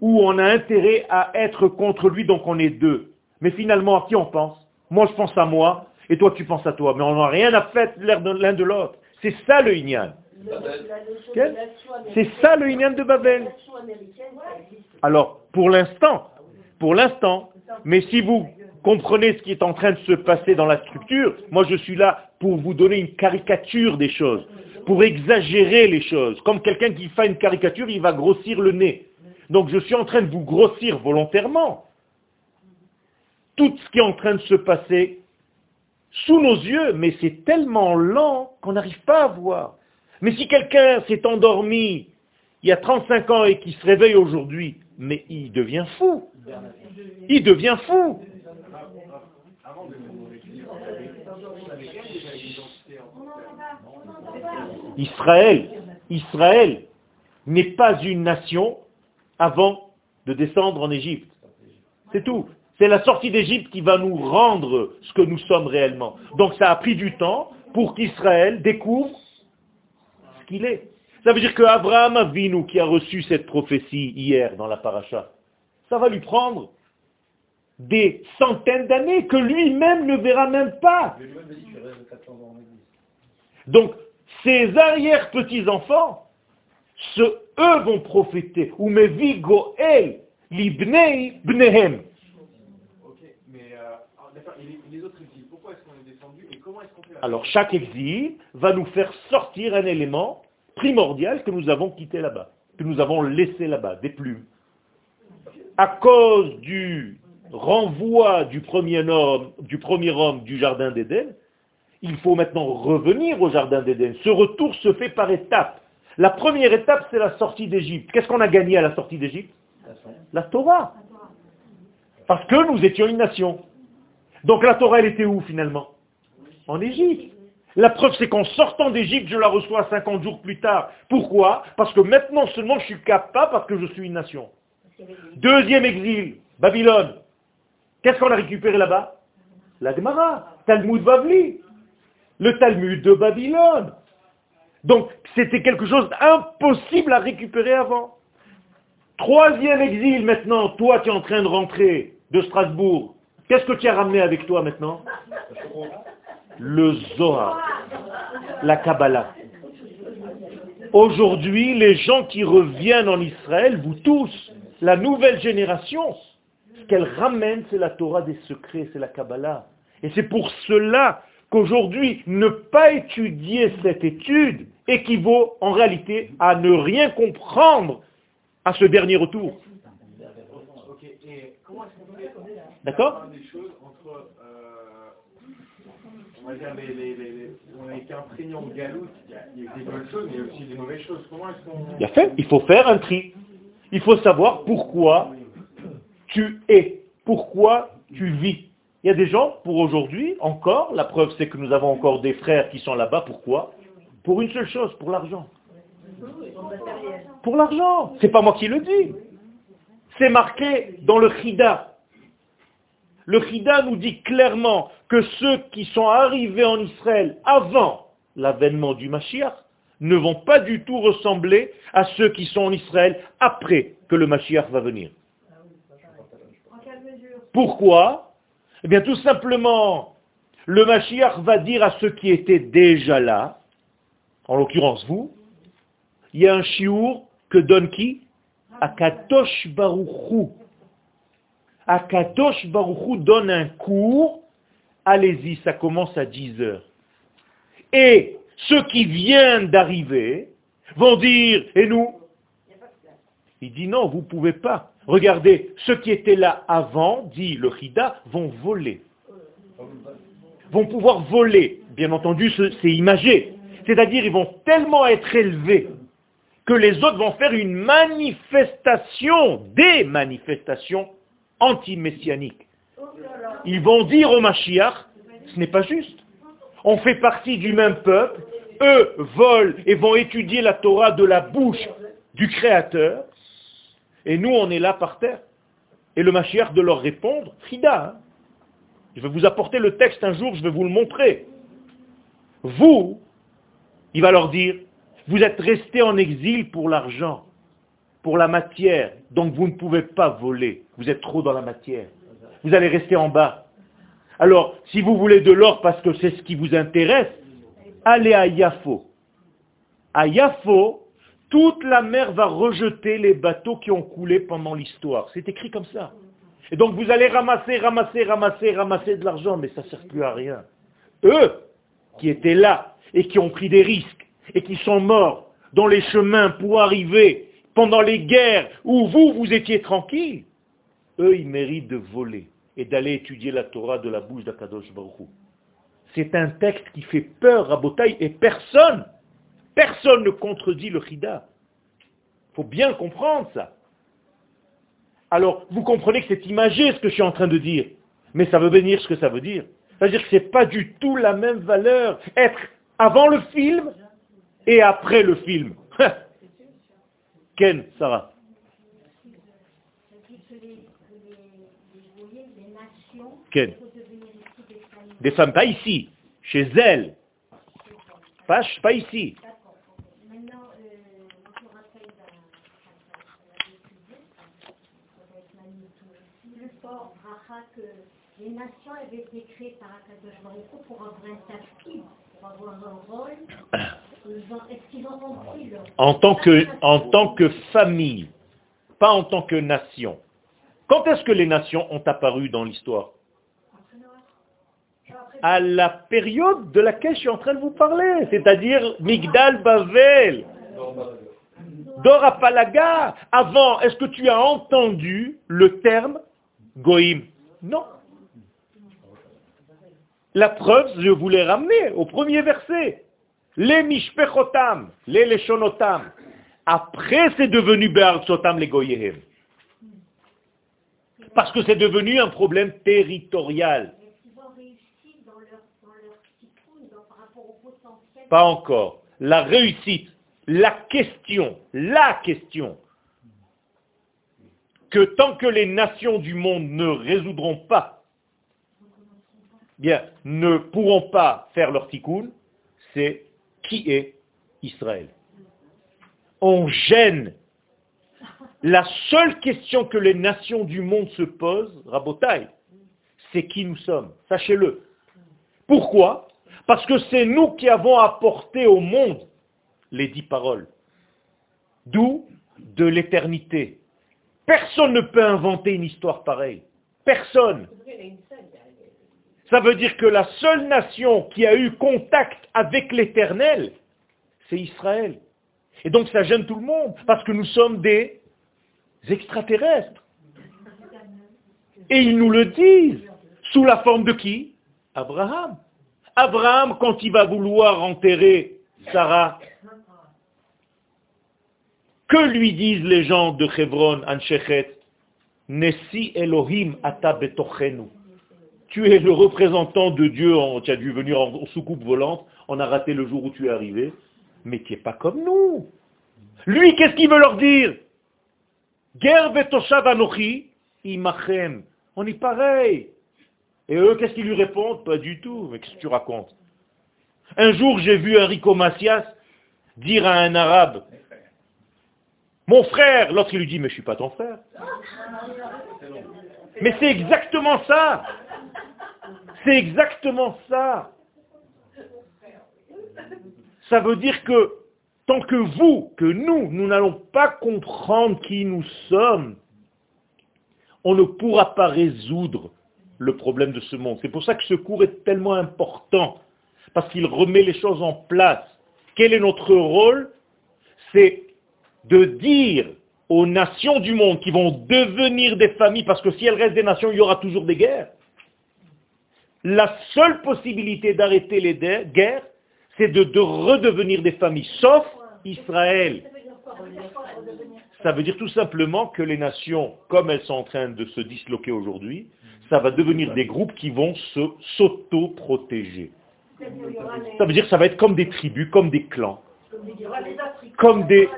où on a intérêt à être contre lui, donc on est deux. Mais finalement, à qui on pense? Moi, je pense à moi, et toi, tu penses à toi. Mais on n'a rien à faire l'un de l'autre. C'est ça le Inyan. C'est ça le Inyan de Babel. Alors, pour l'instant, pour l'instant, mais si vous comprenez ce qui est en train de se passer dans la structure, moi je suis là pour vous donner une caricature des choses, pour exagérer les choses. Comme quelqu'un qui fait une caricature, il va grossir le nez. Donc je suis en train de vous grossir volontairement. Tout ce qui est en train de se passer sous nos yeux, mais c'est tellement lent qu'on n'arrive pas à voir. Mais si quelqu'un s'est endormi il y a 35 ans et qui se réveille aujourd'hui, mais il devient fou. Il devient fou. Israël, Israël n'est pas une nation avant de descendre en Égypte. C'est tout. C'est la sortie d'Égypte qui va nous rendre ce que nous sommes réellement. Donc ça a pris du temps pour qu'Israël découvre ce qu'il est. Ça veut dire qu'Abraham Avinu, qui a reçu cette prophétie hier dans la paracha, ça va lui prendre des centaines d'années que lui-même ne verra même pas. Donc, ses arrière-petits-enfants, eux vont prophéter. Ou goel libnei bnehem. Alors chaque exil va nous faire sortir un élément primordial que nous avons quitté là-bas, que nous avons laissé là-bas, des plumes. À cause du renvoi du premier homme du, premier homme du jardin d'Éden, il faut maintenant revenir au jardin d'Éden. Ce retour se fait par étapes. La première étape, c'est la sortie d'Égypte. Qu'est-ce qu'on a gagné à la sortie d'Égypte La Torah. Parce que nous étions une nation. Donc la Torah, elle était où finalement? En Égypte. La preuve, c'est qu'en sortant d'Égypte, je la reçois 50 jours plus tard. Pourquoi? Parce que maintenant seulement je suis capable parce que je suis une nation. Deuxième exil, Babylone. Qu'est-ce qu'on a récupéré là-bas? La Gemara, Talmud Bavli, le Talmud de Babylone. Donc c'était quelque chose d'impossible à récupérer avant. Troisième exil maintenant, toi tu es en train de rentrer de Strasbourg. Qu'est-ce que tu as ramené avec toi maintenant? Le Zohar, la Kabbalah. Aujourd'hui, les gens qui reviennent en Israël, vous tous, la nouvelle génération, Ce qu'elle ramène, c'est la Torah des secrets, c'est la Kabbalah. Et c'est pour cela qu'aujourd'hui, ne pas étudier cette étude équivaut en réalité à ne rien comprendre à ce dernier retour. D'accord on va dire, les, les, les, on a été imprégné en galoute, il y, a, des bonnes choses, mais il y a aussi des mauvaises choses. Comment est-ce qu'on... Il faut faire un tri. Il faut savoir pourquoi tu es, pourquoi tu vis? Il y a des gens, pour aujourd'hui, encore, la preuve c'est que nous avons encore des frères qui sont là-bas, pourquoi? Pour une seule chose, pour l'argent. Pour l'argent. C'est pas moi qui le dis. C'est marqué dans le Chida. Le Chida nous dit clairement que ceux qui sont arrivés en Israël avant l'avènement du Mashiach ne vont pas du tout ressembler à ceux qui sont en Israël après que le Mashiach va venir. Pourquoi? Eh bien tout simplement, le Mashiach va dire à ceux qui étaient déjà là, en l'occurrence vous, il y a un chiour que donne qui? Akatosh Baruchou. Akadosh Baruchou donne un cours, allez-y, ça commence à 10 heures. Et ceux qui viennent d'arriver vont dire, et nous? Il dit non, vous ne pouvez pas. Regardez, ceux qui étaient là avant, dit le Chida, vont voler. Vont pouvoir voler. Bien entendu, c'est imagé. C'est-à-dire, ils vont tellement être élevés que les autres vont faire une manifestation, des manifestations anti-messianiques. Ils vont dire au Mashiach, ce n'est pas juste. On fait partie du même peuple, eux volent et vont étudier la Torah de la bouche du Créateur, et nous on est là par terre. Et le Mashiach de leur répondre, Frida, hein. je vais vous apporter le texte un jour, je vais vous le montrer. Vous, il va leur dire, vous êtes restés en exil pour l'argent pour la matière. Donc vous ne pouvez pas voler. Vous êtes trop dans la matière. Vous allez rester en bas. Alors, si vous voulez de l'or parce que c'est ce qui vous intéresse, allez à Yafo. À Yafo, toute la mer va rejeter les bateaux qui ont coulé pendant l'histoire. C'est écrit comme ça. Et donc vous allez ramasser, ramasser, ramasser, ramasser de l'argent, mais ça ne sert plus à rien. Eux, qui étaient là et qui ont pris des risques et qui sont morts dans les chemins pour arriver pendant les guerres où vous, vous étiez tranquille, eux, ils méritent de voler et d'aller étudier la Torah de la bouche d'Akadosh Baruch C'est un texte qui fait peur à Botaï et personne, personne ne contredit le Chida. Il faut bien comprendre ça. Alors, vous comprenez que c'est imagé ce que je suis en train de dire, mais ça veut venir ce que ça veut dire. C'est-à-dire que ce n'est pas du tout la même valeur être avant le film et après le film. Ken, Sarah. Ken. Des femmes, pas ici, chez elles. Pas, pas ici. Maintenant, je me rappelle le fort Bracha que les nations avaient été créées par Akadosh Baruch pour avoir un statut, pour avoir un rôle. En tant, que, en tant que famille, pas en tant que nation. Quand est-ce que les nations ont apparu dans l'histoire? À la période de laquelle je suis en train de vous parler, c'est-à-dire Migdal Bavel. Dorapalaga. Avant, est-ce que tu as entendu le terme Goïm Non. La preuve, je voulais ramener au premier verset. Les mishpechotam, les leshonotam. Après, c'est devenu Be'artsotam les goyehem. Parce que c'est devenu un problème territorial. Pas encore. La réussite, la question, la question, que tant que les nations du monde ne résoudront pas, ne pourront pas faire leur tikkun, c'est qui est Israël. On gêne. La seule question que les nations du monde se posent, Rabotai, c'est qui nous sommes. Sachez-le. Pourquoi? Parce que c'est nous qui avons apporté au monde les dix paroles. D'où? De l'éternité. Personne ne peut inventer une histoire pareille. Personne. Ça veut dire que la seule nation qui a eu contact avec l'éternel, c'est Israël. Et donc ça gêne tout le monde, parce que nous sommes des extraterrestres. Et ils nous le disent, sous la forme de qui? Abraham. Abraham, quand il va vouloir enterrer Sarah, que lui disent les gens de Hebron, Anshechet? Nessi Elohim ata betochenu tu es le représentant de Dieu, tu as dû venir en soucoupe volante, on a raté le jour où tu es arrivé, mais tu n'es pas comme nous. Lui, qu'est-ce qu'il veut leur dire? Imachem. On est pareil. Et eux, qu'est-ce qu'ils lui répondent? Pas du tout. Mais qu'est-ce que tu racontes? Un jour, j'ai vu Enrico Macias dire à un arabe, mon frère, lorsqu'il lui dit, mais je ne suis pas ton frère. Mais c'est exactement ça. C'est exactement ça. Ça veut dire que tant que vous, que nous, nous n'allons pas comprendre qui nous sommes, on ne pourra pas résoudre le problème de ce monde. C'est pour ça que ce cours est tellement important, parce qu'il remet les choses en place. Quel est notre rôle? C'est de dire aux nations du monde qui vont devenir des familles, parce que si elles restent des nations, il y aura toujours des guerres. La seule possibilité d'arrêter les guerres, c'est de, redevenir des familles, sauf Israël. Ça veut dire tout simplement que les nations, comme elles sont en train de se disloquer aujourd'hui, ça va devenir des groupes qui vont se s'auto-protéger. Ça veut dire que ça va être comme des tribus, comme des clans, comme des...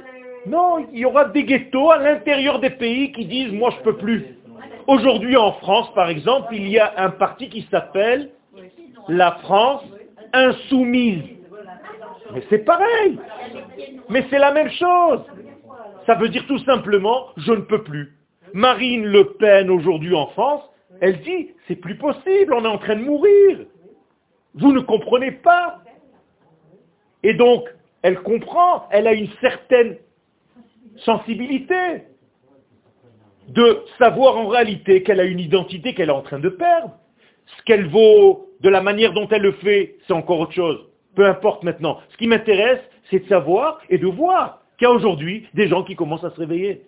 Non, il y aura des ghettos à l'intérieur des pays qui disent, moi je peux plus. Aujourd'hui en France, par exemple, il y a un parti qui s'appelle la France insoumise. Mais c'est pareil. Mais c'est la même chose. Ça veut dire tout simplement, je ne peux plus. Marine Le Pen aujourd'hui en France, elle dit, c'est plus possible, on est en train de mourir. Vous ne comprenez pas. Et donc, elle comprend, elle a une certaine sensibilité de savoir en réalité qu'elle a une identité qu'elle est en train de perdre. Ce qu'elle vaut, de la manière dont elle le fait, c'est encore autre chose. Peu importe maintenant. Ce qui m'intéresse, c'est de savoir et de voir qu'il y a aujourd'hui des gens qui commencent à se réveiller.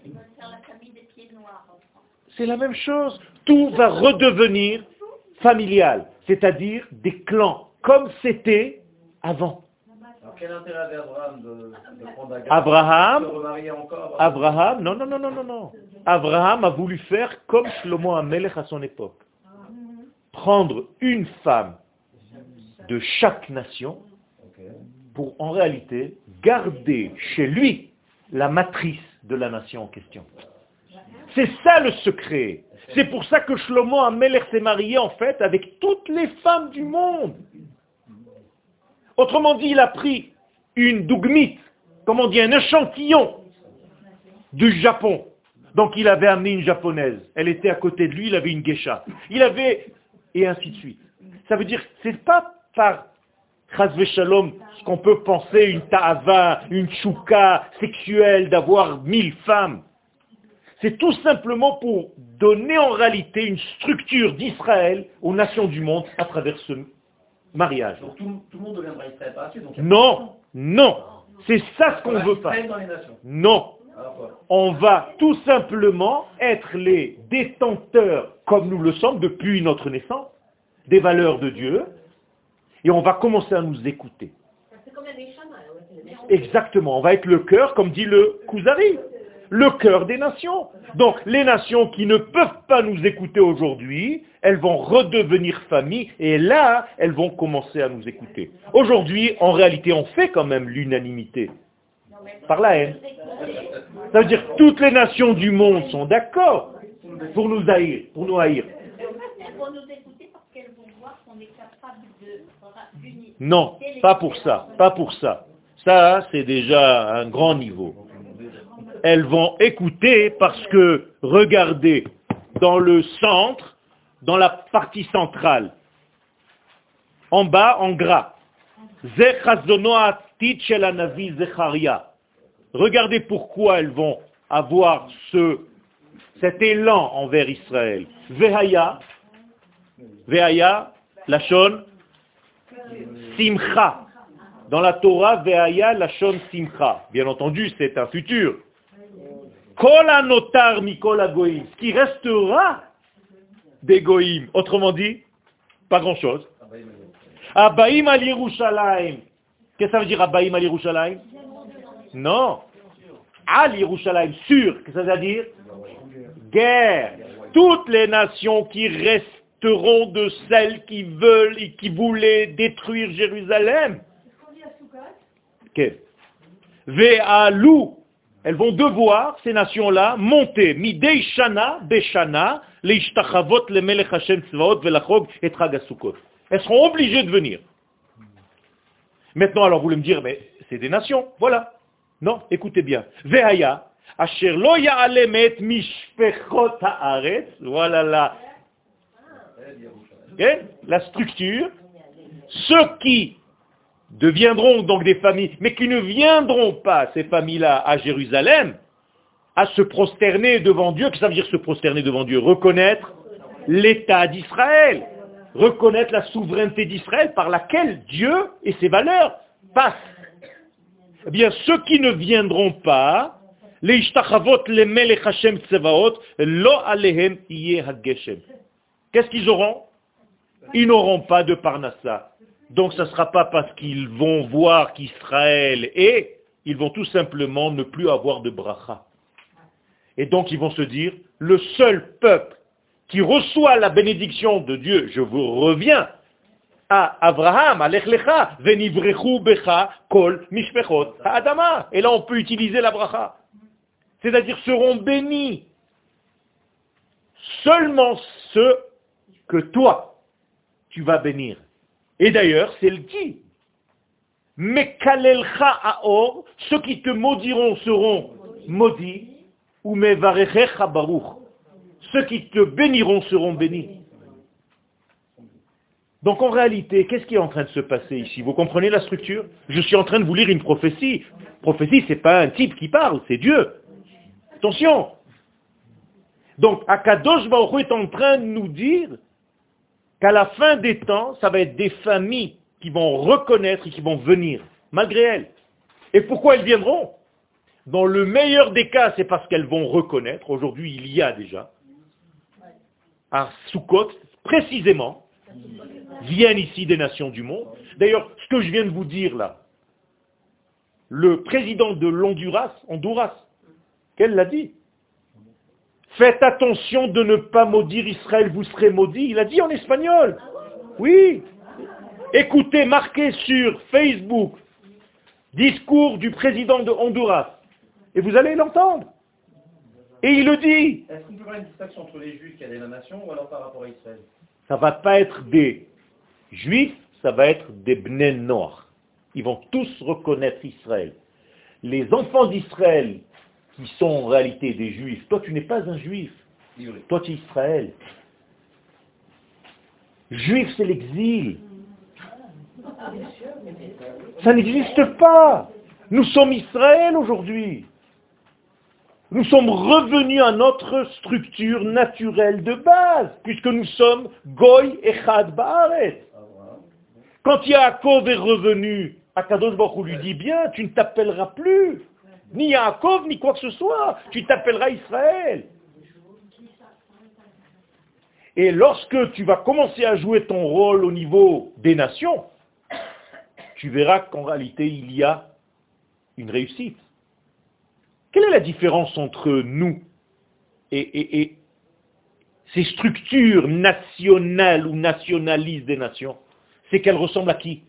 C'est la même chose. Tout va redevenir familial, c'est-à-dire des clans, comme c'était avant. Quel intérêt avait Abraham de, prendre Abraham, Abraham, non, non, non, non, non, non. Abraham a voulu faire comme Shlomo Amelech à son époque. Prendre une femme de chaque nation pour en réalité garder chez lui la matrice de la nation en question. C'est ça le secret. C'est pour ça que Shlomo Amelech s'est marié en fait avec toutes les femmes du monde. Autrement dit, il a pris une dougmite, comme on dit, un échantillon du Japon, donc il avait amené une japonaise. Elle était à côté de lui, il avait une geisha. Il avait... Et ainsi de suite. Ça veut dire, c'est pas par Shalom, ce qu'on peut penser une ta'ava, une chouka sexuelle d'avoir mille femmes. C'est tout simplement pour donner en réalité une structure d'Israël aux nations du monde à travers ce mariage. Donc tout, le monde deviendra Israël par la suite. non, non. C'est ça ce qu'on veut pas. Non on va tout simplement être les détenteurs, comme nous le sommes depuis notre naissance, des valeurs de Dieu, et on va commencer à nous écouter. Exactement, on va être le cœur, comme dit le Kuzari, le cœur des nations. Donc les nations qui ne peuvent pas nous écouter aujourd'hui, elles vont redevenir famille, et là, elles vont commencer à nous écouter. Aujourd'hui, en réalité, on fait quand même l'unanimité par la haine. Ça veut dire que toutes les nations du monde sont d'accord pour nous haïr, pour nous haïr. Non, pas pour ça, pas pour ça. Ça, c'est déjà un grand niveau. Elles vont écouter parce que, regardez, dans le centre, dans la partie centrale, en bas, en gras, Regardez pourquoi elles vont avoir ce cet élan envers Israël. Vehaya, Vehaya, Lachon, Simcha. Dans la Torah, Vehaya, Lachon, Simcha. Bien entendu, c'est un futur. Kol anotar mikol agoïm. Ce qui restera des goïm. Autrement dit, pas grand-chose. Abaïm al Yerushalayim. Qu'est-ce que ça veut dire Abaïm al Yerushalayim? Non. Al Yerushalayim, sûr. Qu'est-ce que ça veut dire? Guerre. Toutes les nations qui resteront de celles qui veulent et qui voulaient détruire Jérusalem. Ve'alou. Elles vont devoir, ces nations-là, monter, midei shana, beshana, leishtachavot le melech Hashem tzvaot velachog et tragasukot. Elles seront obligées de venir. Maintenant, alors vous voulez me dire, mais c'est des nations, voilà. Non, écoutez bien. Ve'aya, asher lo ya'alemet mishpechot haaretz, voilà la, Ok la structure. Ceux qui deviendront donc des familles, mais qui ne viendront pas, ces familles-là, à Jérusalem, à se prosterner devant Dieu. Que ça veut dire se prosterner devant Dieu? Reconnaître l'État d'Israël, reconnaître la souveraineté d'Israël par laquelle Dieu et ses valeurs passent. Eh bien, ceux qui ne viendront pas, les ishtachavot, les melech Hashem tsevaot, lo alehem. Qu'est-ce qu'ils auront? Ils n'auront pas de parnassa. Donc ce ne sera pas parce qu'ils vont voir qu'Israël est, ils vont tout simplement ne plus avoir de bracha. Et donc ils vont se dire, le seul peuple qui reçoit la bénédiction de Dieu, je vous reviens, à Abraham, à l'Echlecha, venivrechu becha kol mishpechot adama. Et là on peut utiliser la bracha. C'est-à-dire seront bénis seulement ceux que toi, tu vas bénir. Et d'ailleurs, c'est le qui. Mais kalelcha aor, ceux qui te maudiront seront maudits, ou mevarechecha baruch. Ceux qui te béniront seront bénis. Donc en réalité, qu'est-ce qui est en train de se passer ici? Vous comprenez la structure? Je suis en train de vous lire une prophétie. Prophétie, c'est pas un type qui parle, c'est Dieu. Attention Donc Akadosh Baruch est en train de nous dire qu'à la fin des temps, ça va être des familles qui vont reconnaître et qui vont venir, malgré elles. Et pourquoi elles viendront? Dans le meilleur des cas, c'est parce qu'elles vont reconnaître, aujourd'hui il y a déjà, à Sukkot, précisément, viennent ici des nations du monde. D'ailleurs, ce que je viens de vous dire là, le président de l'Honduras, Honduras, qu'elle l'a dit Faites attention de ne pas maudire Israël, vous serez maudit. Il a dit en espagnol. Oui. Écoutez, marquez sur Facebook, discours du président de Honduras. Et vous allez l'entendre. Et il le dit. Est-ce qu'il y aura une distinction entre les juifs qui a des nations ou alors par rapport à Israël? Ça va pas être des juifs, ça va être des bnei noirs. Ils vont tous reconnaître Israël. Les enfants d'Israël qui sont en réalité des juifs. Toi, tu n'es pas un juif. Toi, tu es Israël. Juif, c'est l'exil. Ça n'existe pas. Nous sommes Israël aujourd'hui. Nous sommes revenus à notre structure naturelle de base, puisque nous sommes Goy et Chad Baaret. Quand Yaakov est revenu, Akadosh Baruch lui dit bien, tu ne t'appelleras plus ni Yaakov, ni quoi que ce soit. Tu t'appelleras Israël. Et lorsque tu vas commencer à jouer ton rôle au niveau des nations, tu verras qu'en réalité, il y a une réussite. Quelle est la différence entre nous et, et ces structures nationales ou nationalistes des nations? C'est qu'elles ressemblent à qui?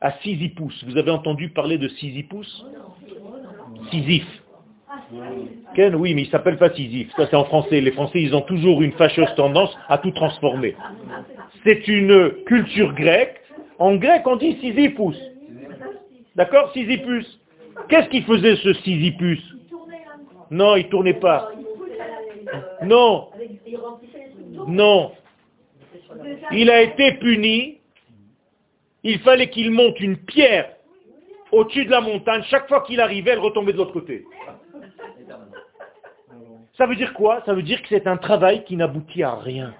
À Sisyphus. Vous avez entendu parler de Sisyphus Sisyphe. Ken, oui, mais il s'appelle pas Sisyphe. Ça, c'est en français. Les Français, ils ont toujours une fâcheuse tendance à tout transformer. C'est une culture grecque. En grec, on dit Sisyphus. D'accord? Sisyphus. Qu'est-ce qu'il faisait ce Sisyphus Non, il tournait pas. Non. Non. Il a été puni il fallait qu'il monte une pierre au-dessus de la montagne. Chaque fois qu'il arrivait, elle retombait de l'autre côté. Ça veut dire quoi? Ça veut dire que c'est un travail qui n'aboutit à rien.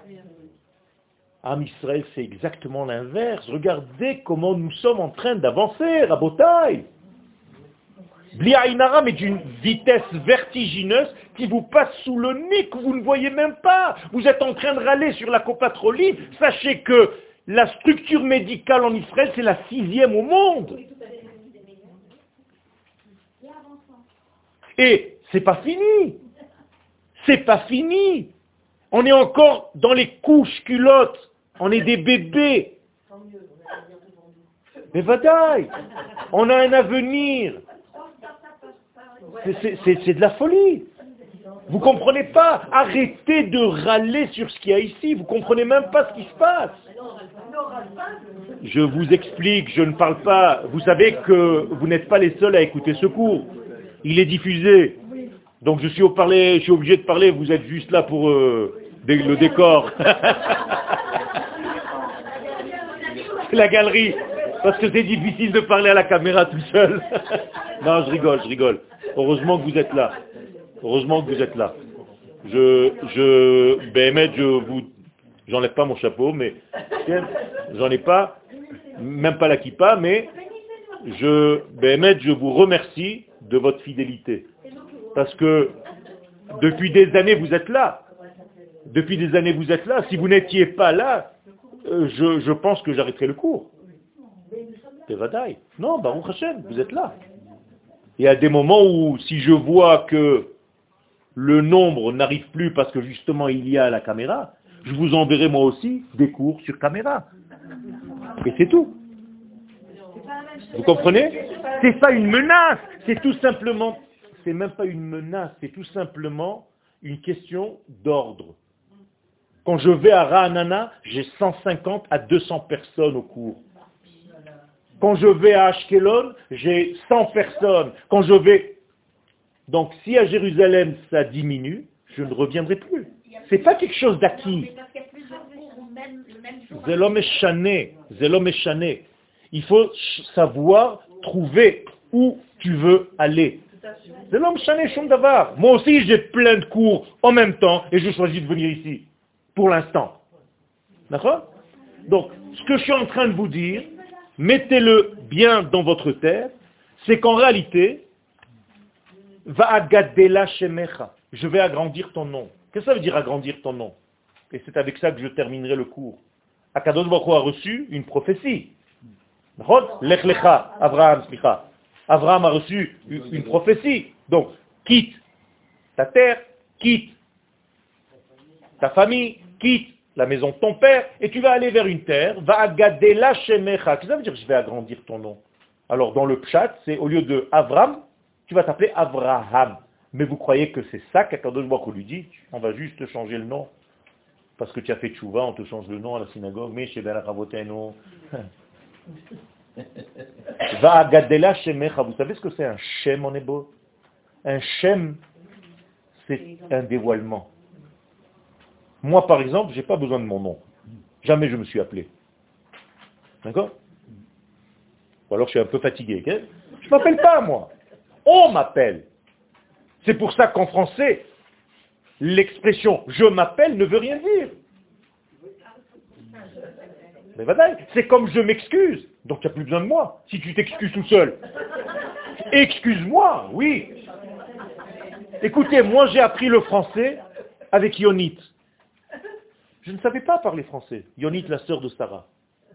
Am Israël, c'est exactement l'inverse. Regardez comment nous sommes en train d'avancer, Rabotai. Bliaïnaram est d'une vitesse vertigineuse qui vous passe sous le nez, que vous ne voyez même pas. Vous êtes en train de râler sur la copatroline. Sachez que la structure médicale en Israël, c'est la sixième au monde. Et c'est pas fini. C'est pas fini. On est encore dans les couches culottes. On est des bébés. Mais vadaï, on a un avenir. C'est de la folie. Vous comprenez pas? Arrêtez de râler sur ce qu'il y a ici. Vous comprenez même pas ce qui se passe. Je vous explique, je ne parle pas. Vous savez que vous n'êtes pas les seuls à écouter ce cours. Il est diffusé. Donc je suis, au parler, je suis obligé de parler. Vous êtes juste là pour euh, le décor. la galerie. Parce que c'est difficile de parler à la caméra tout seul. non, je rigole, je rigole. Heureusement que vous êtes là. Heureusement que vous êtes là. Je, je, Béhémet, je vous, j'enlève pas mon chapeau, mais, j'en ai pas, même pas la kippa, mais je, Béhémet, je vous remercie de votre fidélité. Parce que, depuis des années, vous êtes là. Depuis des années, vous êtes là. Si vous n'étiez pas là, euh, je, je pense que j'arrêterai le cours. Non, Baruch Hashem, vous êtes là. Il y a des moments où, si je vois que le nombre n'arrive plus parce que justement il y a la caméra, je vous enverrai moi aussi des cours sur caméra. Et c'est tout. Vous comprenez? C'est pas une menace, c'est tout simplement, c'est même pas une menace, c'est tout simplement une question d'ordre. Quand je vais à Rahanana, j'ai 150 à 200 personnes au cours. Quand je vais à Ashkelon, j'ai 100 personnes. Quand je vais... Donc si à Jérusalem ça diminue, je ne reviendrai plus. Ce n'est pas quelque chose d'acquis. Il faut savoir trouver où tu veux aller. Moi aussi j'ai plein de cours en même temps et je choisis de venir ici. Pour l'instant. D'accord? Donc, ce que je suis en train de vous dire, mettez-le bien dans votre tête, c'est qu'en réalité, va shemecha, je vais agrandir ton nom. Qu'est-ce que ça veut dire agrandir ton nom? Et c'est avec ça que je terminerai le cours. Akadosh Baruch a reçu une prophétie. Lech lecha, Abraham, Abraham a reçu une prophétie. Donc, quitte ta terre, quitte ta famille, quitte la maison de ton père, et tu vas aller vers une terre, va shemecha. Qu'est-ce que ça veut dire je vais agrandir ton nom? Alors dans le pshat, c'est au lieu de Avram, tu vas t'appeler Avraham. Mais vous croyez que c'est ça qu'Akadosh Baruch lui dit? On va juste changer le nom. Parce que tu as fait tchouva, on te change le nom à la synagogue, mais chez Raboteno. Va agadela shemecha. Vous savez ce que c'est un shem en hébreu? Un shem, c'est un dévoilement. Moi, par exemple, je n'ai pas besoin de mon nom. Jamais je me suis appelé. D'accord? Ou alors je suis un peu fatigué. je ne m'appelle pas, moi. On m'appelle. C'est pour ça qu'en français, l'expression je m'appelle ne veut rien dire. Mais c'est comme je m'excuse. Donc tu n'as plus besoin de moi, si tu t'excuses tout seul. Excuse-moi, oui. Écoutez, moi j'ai appris le français avec Yonit. Je ne savais pas parler français. Yonit, la sœur de Sarah.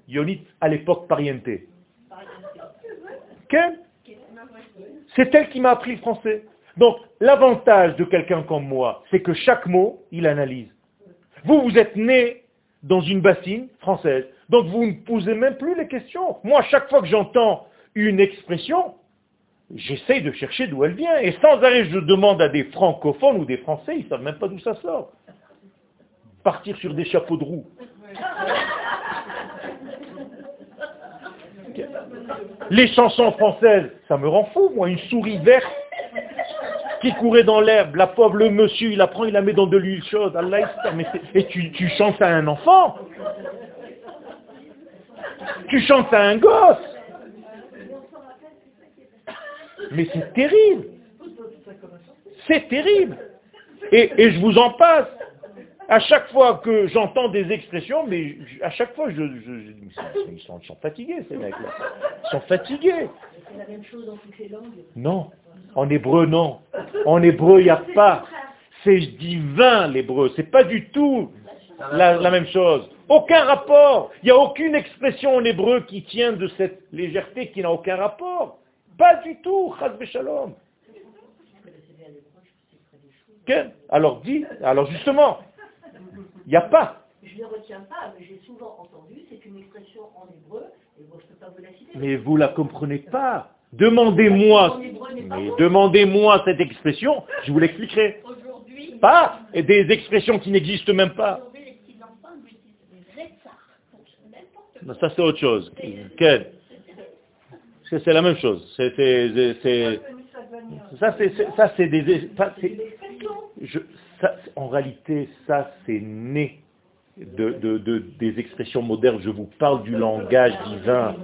Yonit, à l'époque, pariente. Quelle C'est elle qui m'a appris le français. Donc, l'avantage de quelqu'un comme moi, c'est que chaque mot, il analyse. Vous, vous êtes né dans une bassine française. Donc, vous ne posez même plus les questions. Moi, chaque fois que j'entends une expression, j'essaye de chercher d'où elle vient. Et sans arrêt, je demande à des francophones ou des français, ils ne savent même pas d'où ça sort partir sur des chapeaux de roue. Les chansons françaises, ça me rend fou, moi, une souris verte qui courait dans l'herbe, la pauvre, le monsieur, il la prend, il la met dans de l'huile chaude, mais et tu, chantes à un enfant. Tu chantes à un gosse. Mais c'est terrible. C'est terrible. Et je vous en passe. À chaque fois que j'entends des expressions, mais à chaque fois, je, je- je- ils, sont, ils sont- ils sont fatigués, ces mecs-là. Ils sont fatigués. C'est la même chose dans toutes les langues. Non. En hébreu, non. En hébreu, il n'y a pas. C'est divin, l'hébreu. C'est pas du tout la, la même chose. Aucun rapport. Il n'y a aucune expression en hébreu qui tient de cette légèreté qui n'a aucun rapport. Pas du tout. Chas shalom. Alors dis. Alors justement, il n'y a pas. Je ne retiens pas, mais j'ai souvent entendu, c'est une expression en hébreu, et bon, je ne peux pas vous la citer. Mais vous la comprenez pas. Demandez-moi. Demandez-moi cette expression, je vous l'expliquerai. Pas et des expressions qui n'existent même pas. Non, Ça c'est autre chose. C'est la même chose. C'est- c'est- ça c'est c'est- ça c'est des ça, je- ça, en réalité ça c'est né de, de- de- des expressions modernes. Je vous parle du langage divin,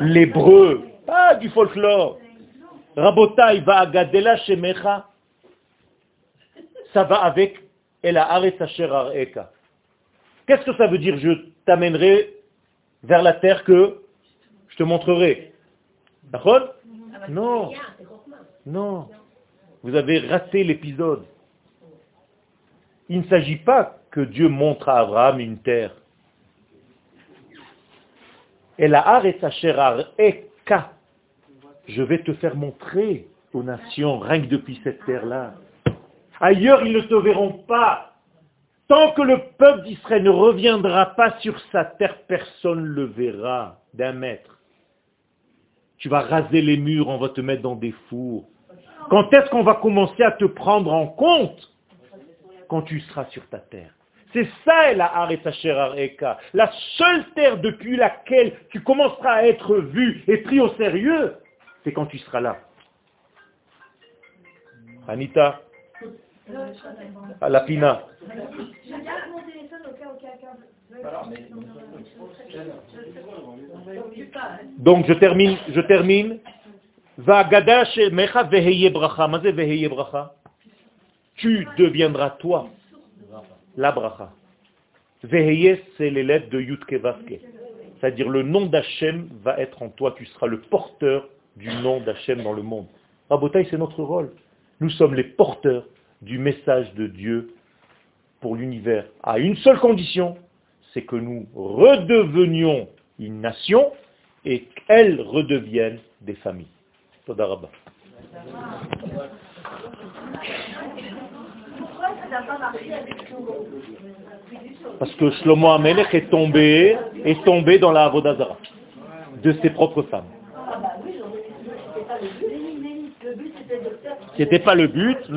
l'hébreu, pas du folklore. Rabotai va agadela shemecha. Ça va avec el areka. Qu'est-ce que ça veut dire? Je t'amènerai vers la terre que je te montrerai. D'accord? Non, non. Vous avez raté l'épisode. Il ne s'agit pas que Dieu montre à Abraham une terre. Et la. Je vais te faire montrer aux nations, que depuis cette terre-là. Ailleurs, ils ne te verront pas. Tant que le peuple d'Israël ne reviendra pas sur sa terre, personne ne le verra d'un mètre. Tu vas raser les murs, on va te mettre dans des fours. Quand est-ce qu'on va commencer à te prendre en compte? Quand tu seras sur ta terre. C'est ça la Eka. La seule terre depuis laquelle tu commenceras à être vu et pris au sérieux, c'est quand tu seras là. Anita, à la Pina. Je garde mon téléphone au cas où quelqu'un veut. Donc je termine, je termine. Tu deviendras toi la bracha. Veheye, c'est lettres de Yudke Vavke. C'est-à-dire le nom d'Hachem va être en toi. Tu seras le porteur du nom d'Hachem dans le monde. Rabotai, c'est notre rôle. Nous sommes les porteurs du message de Dieu pour l'univers. À une seule condition, c'est que nous redevenions une nation et qu'elles redeviennent des familles. Toda Parce que Shlomo Amelech est tombé, est tombé dans la Avodazara de ses propres femmes. Ah bah c'était pas le but,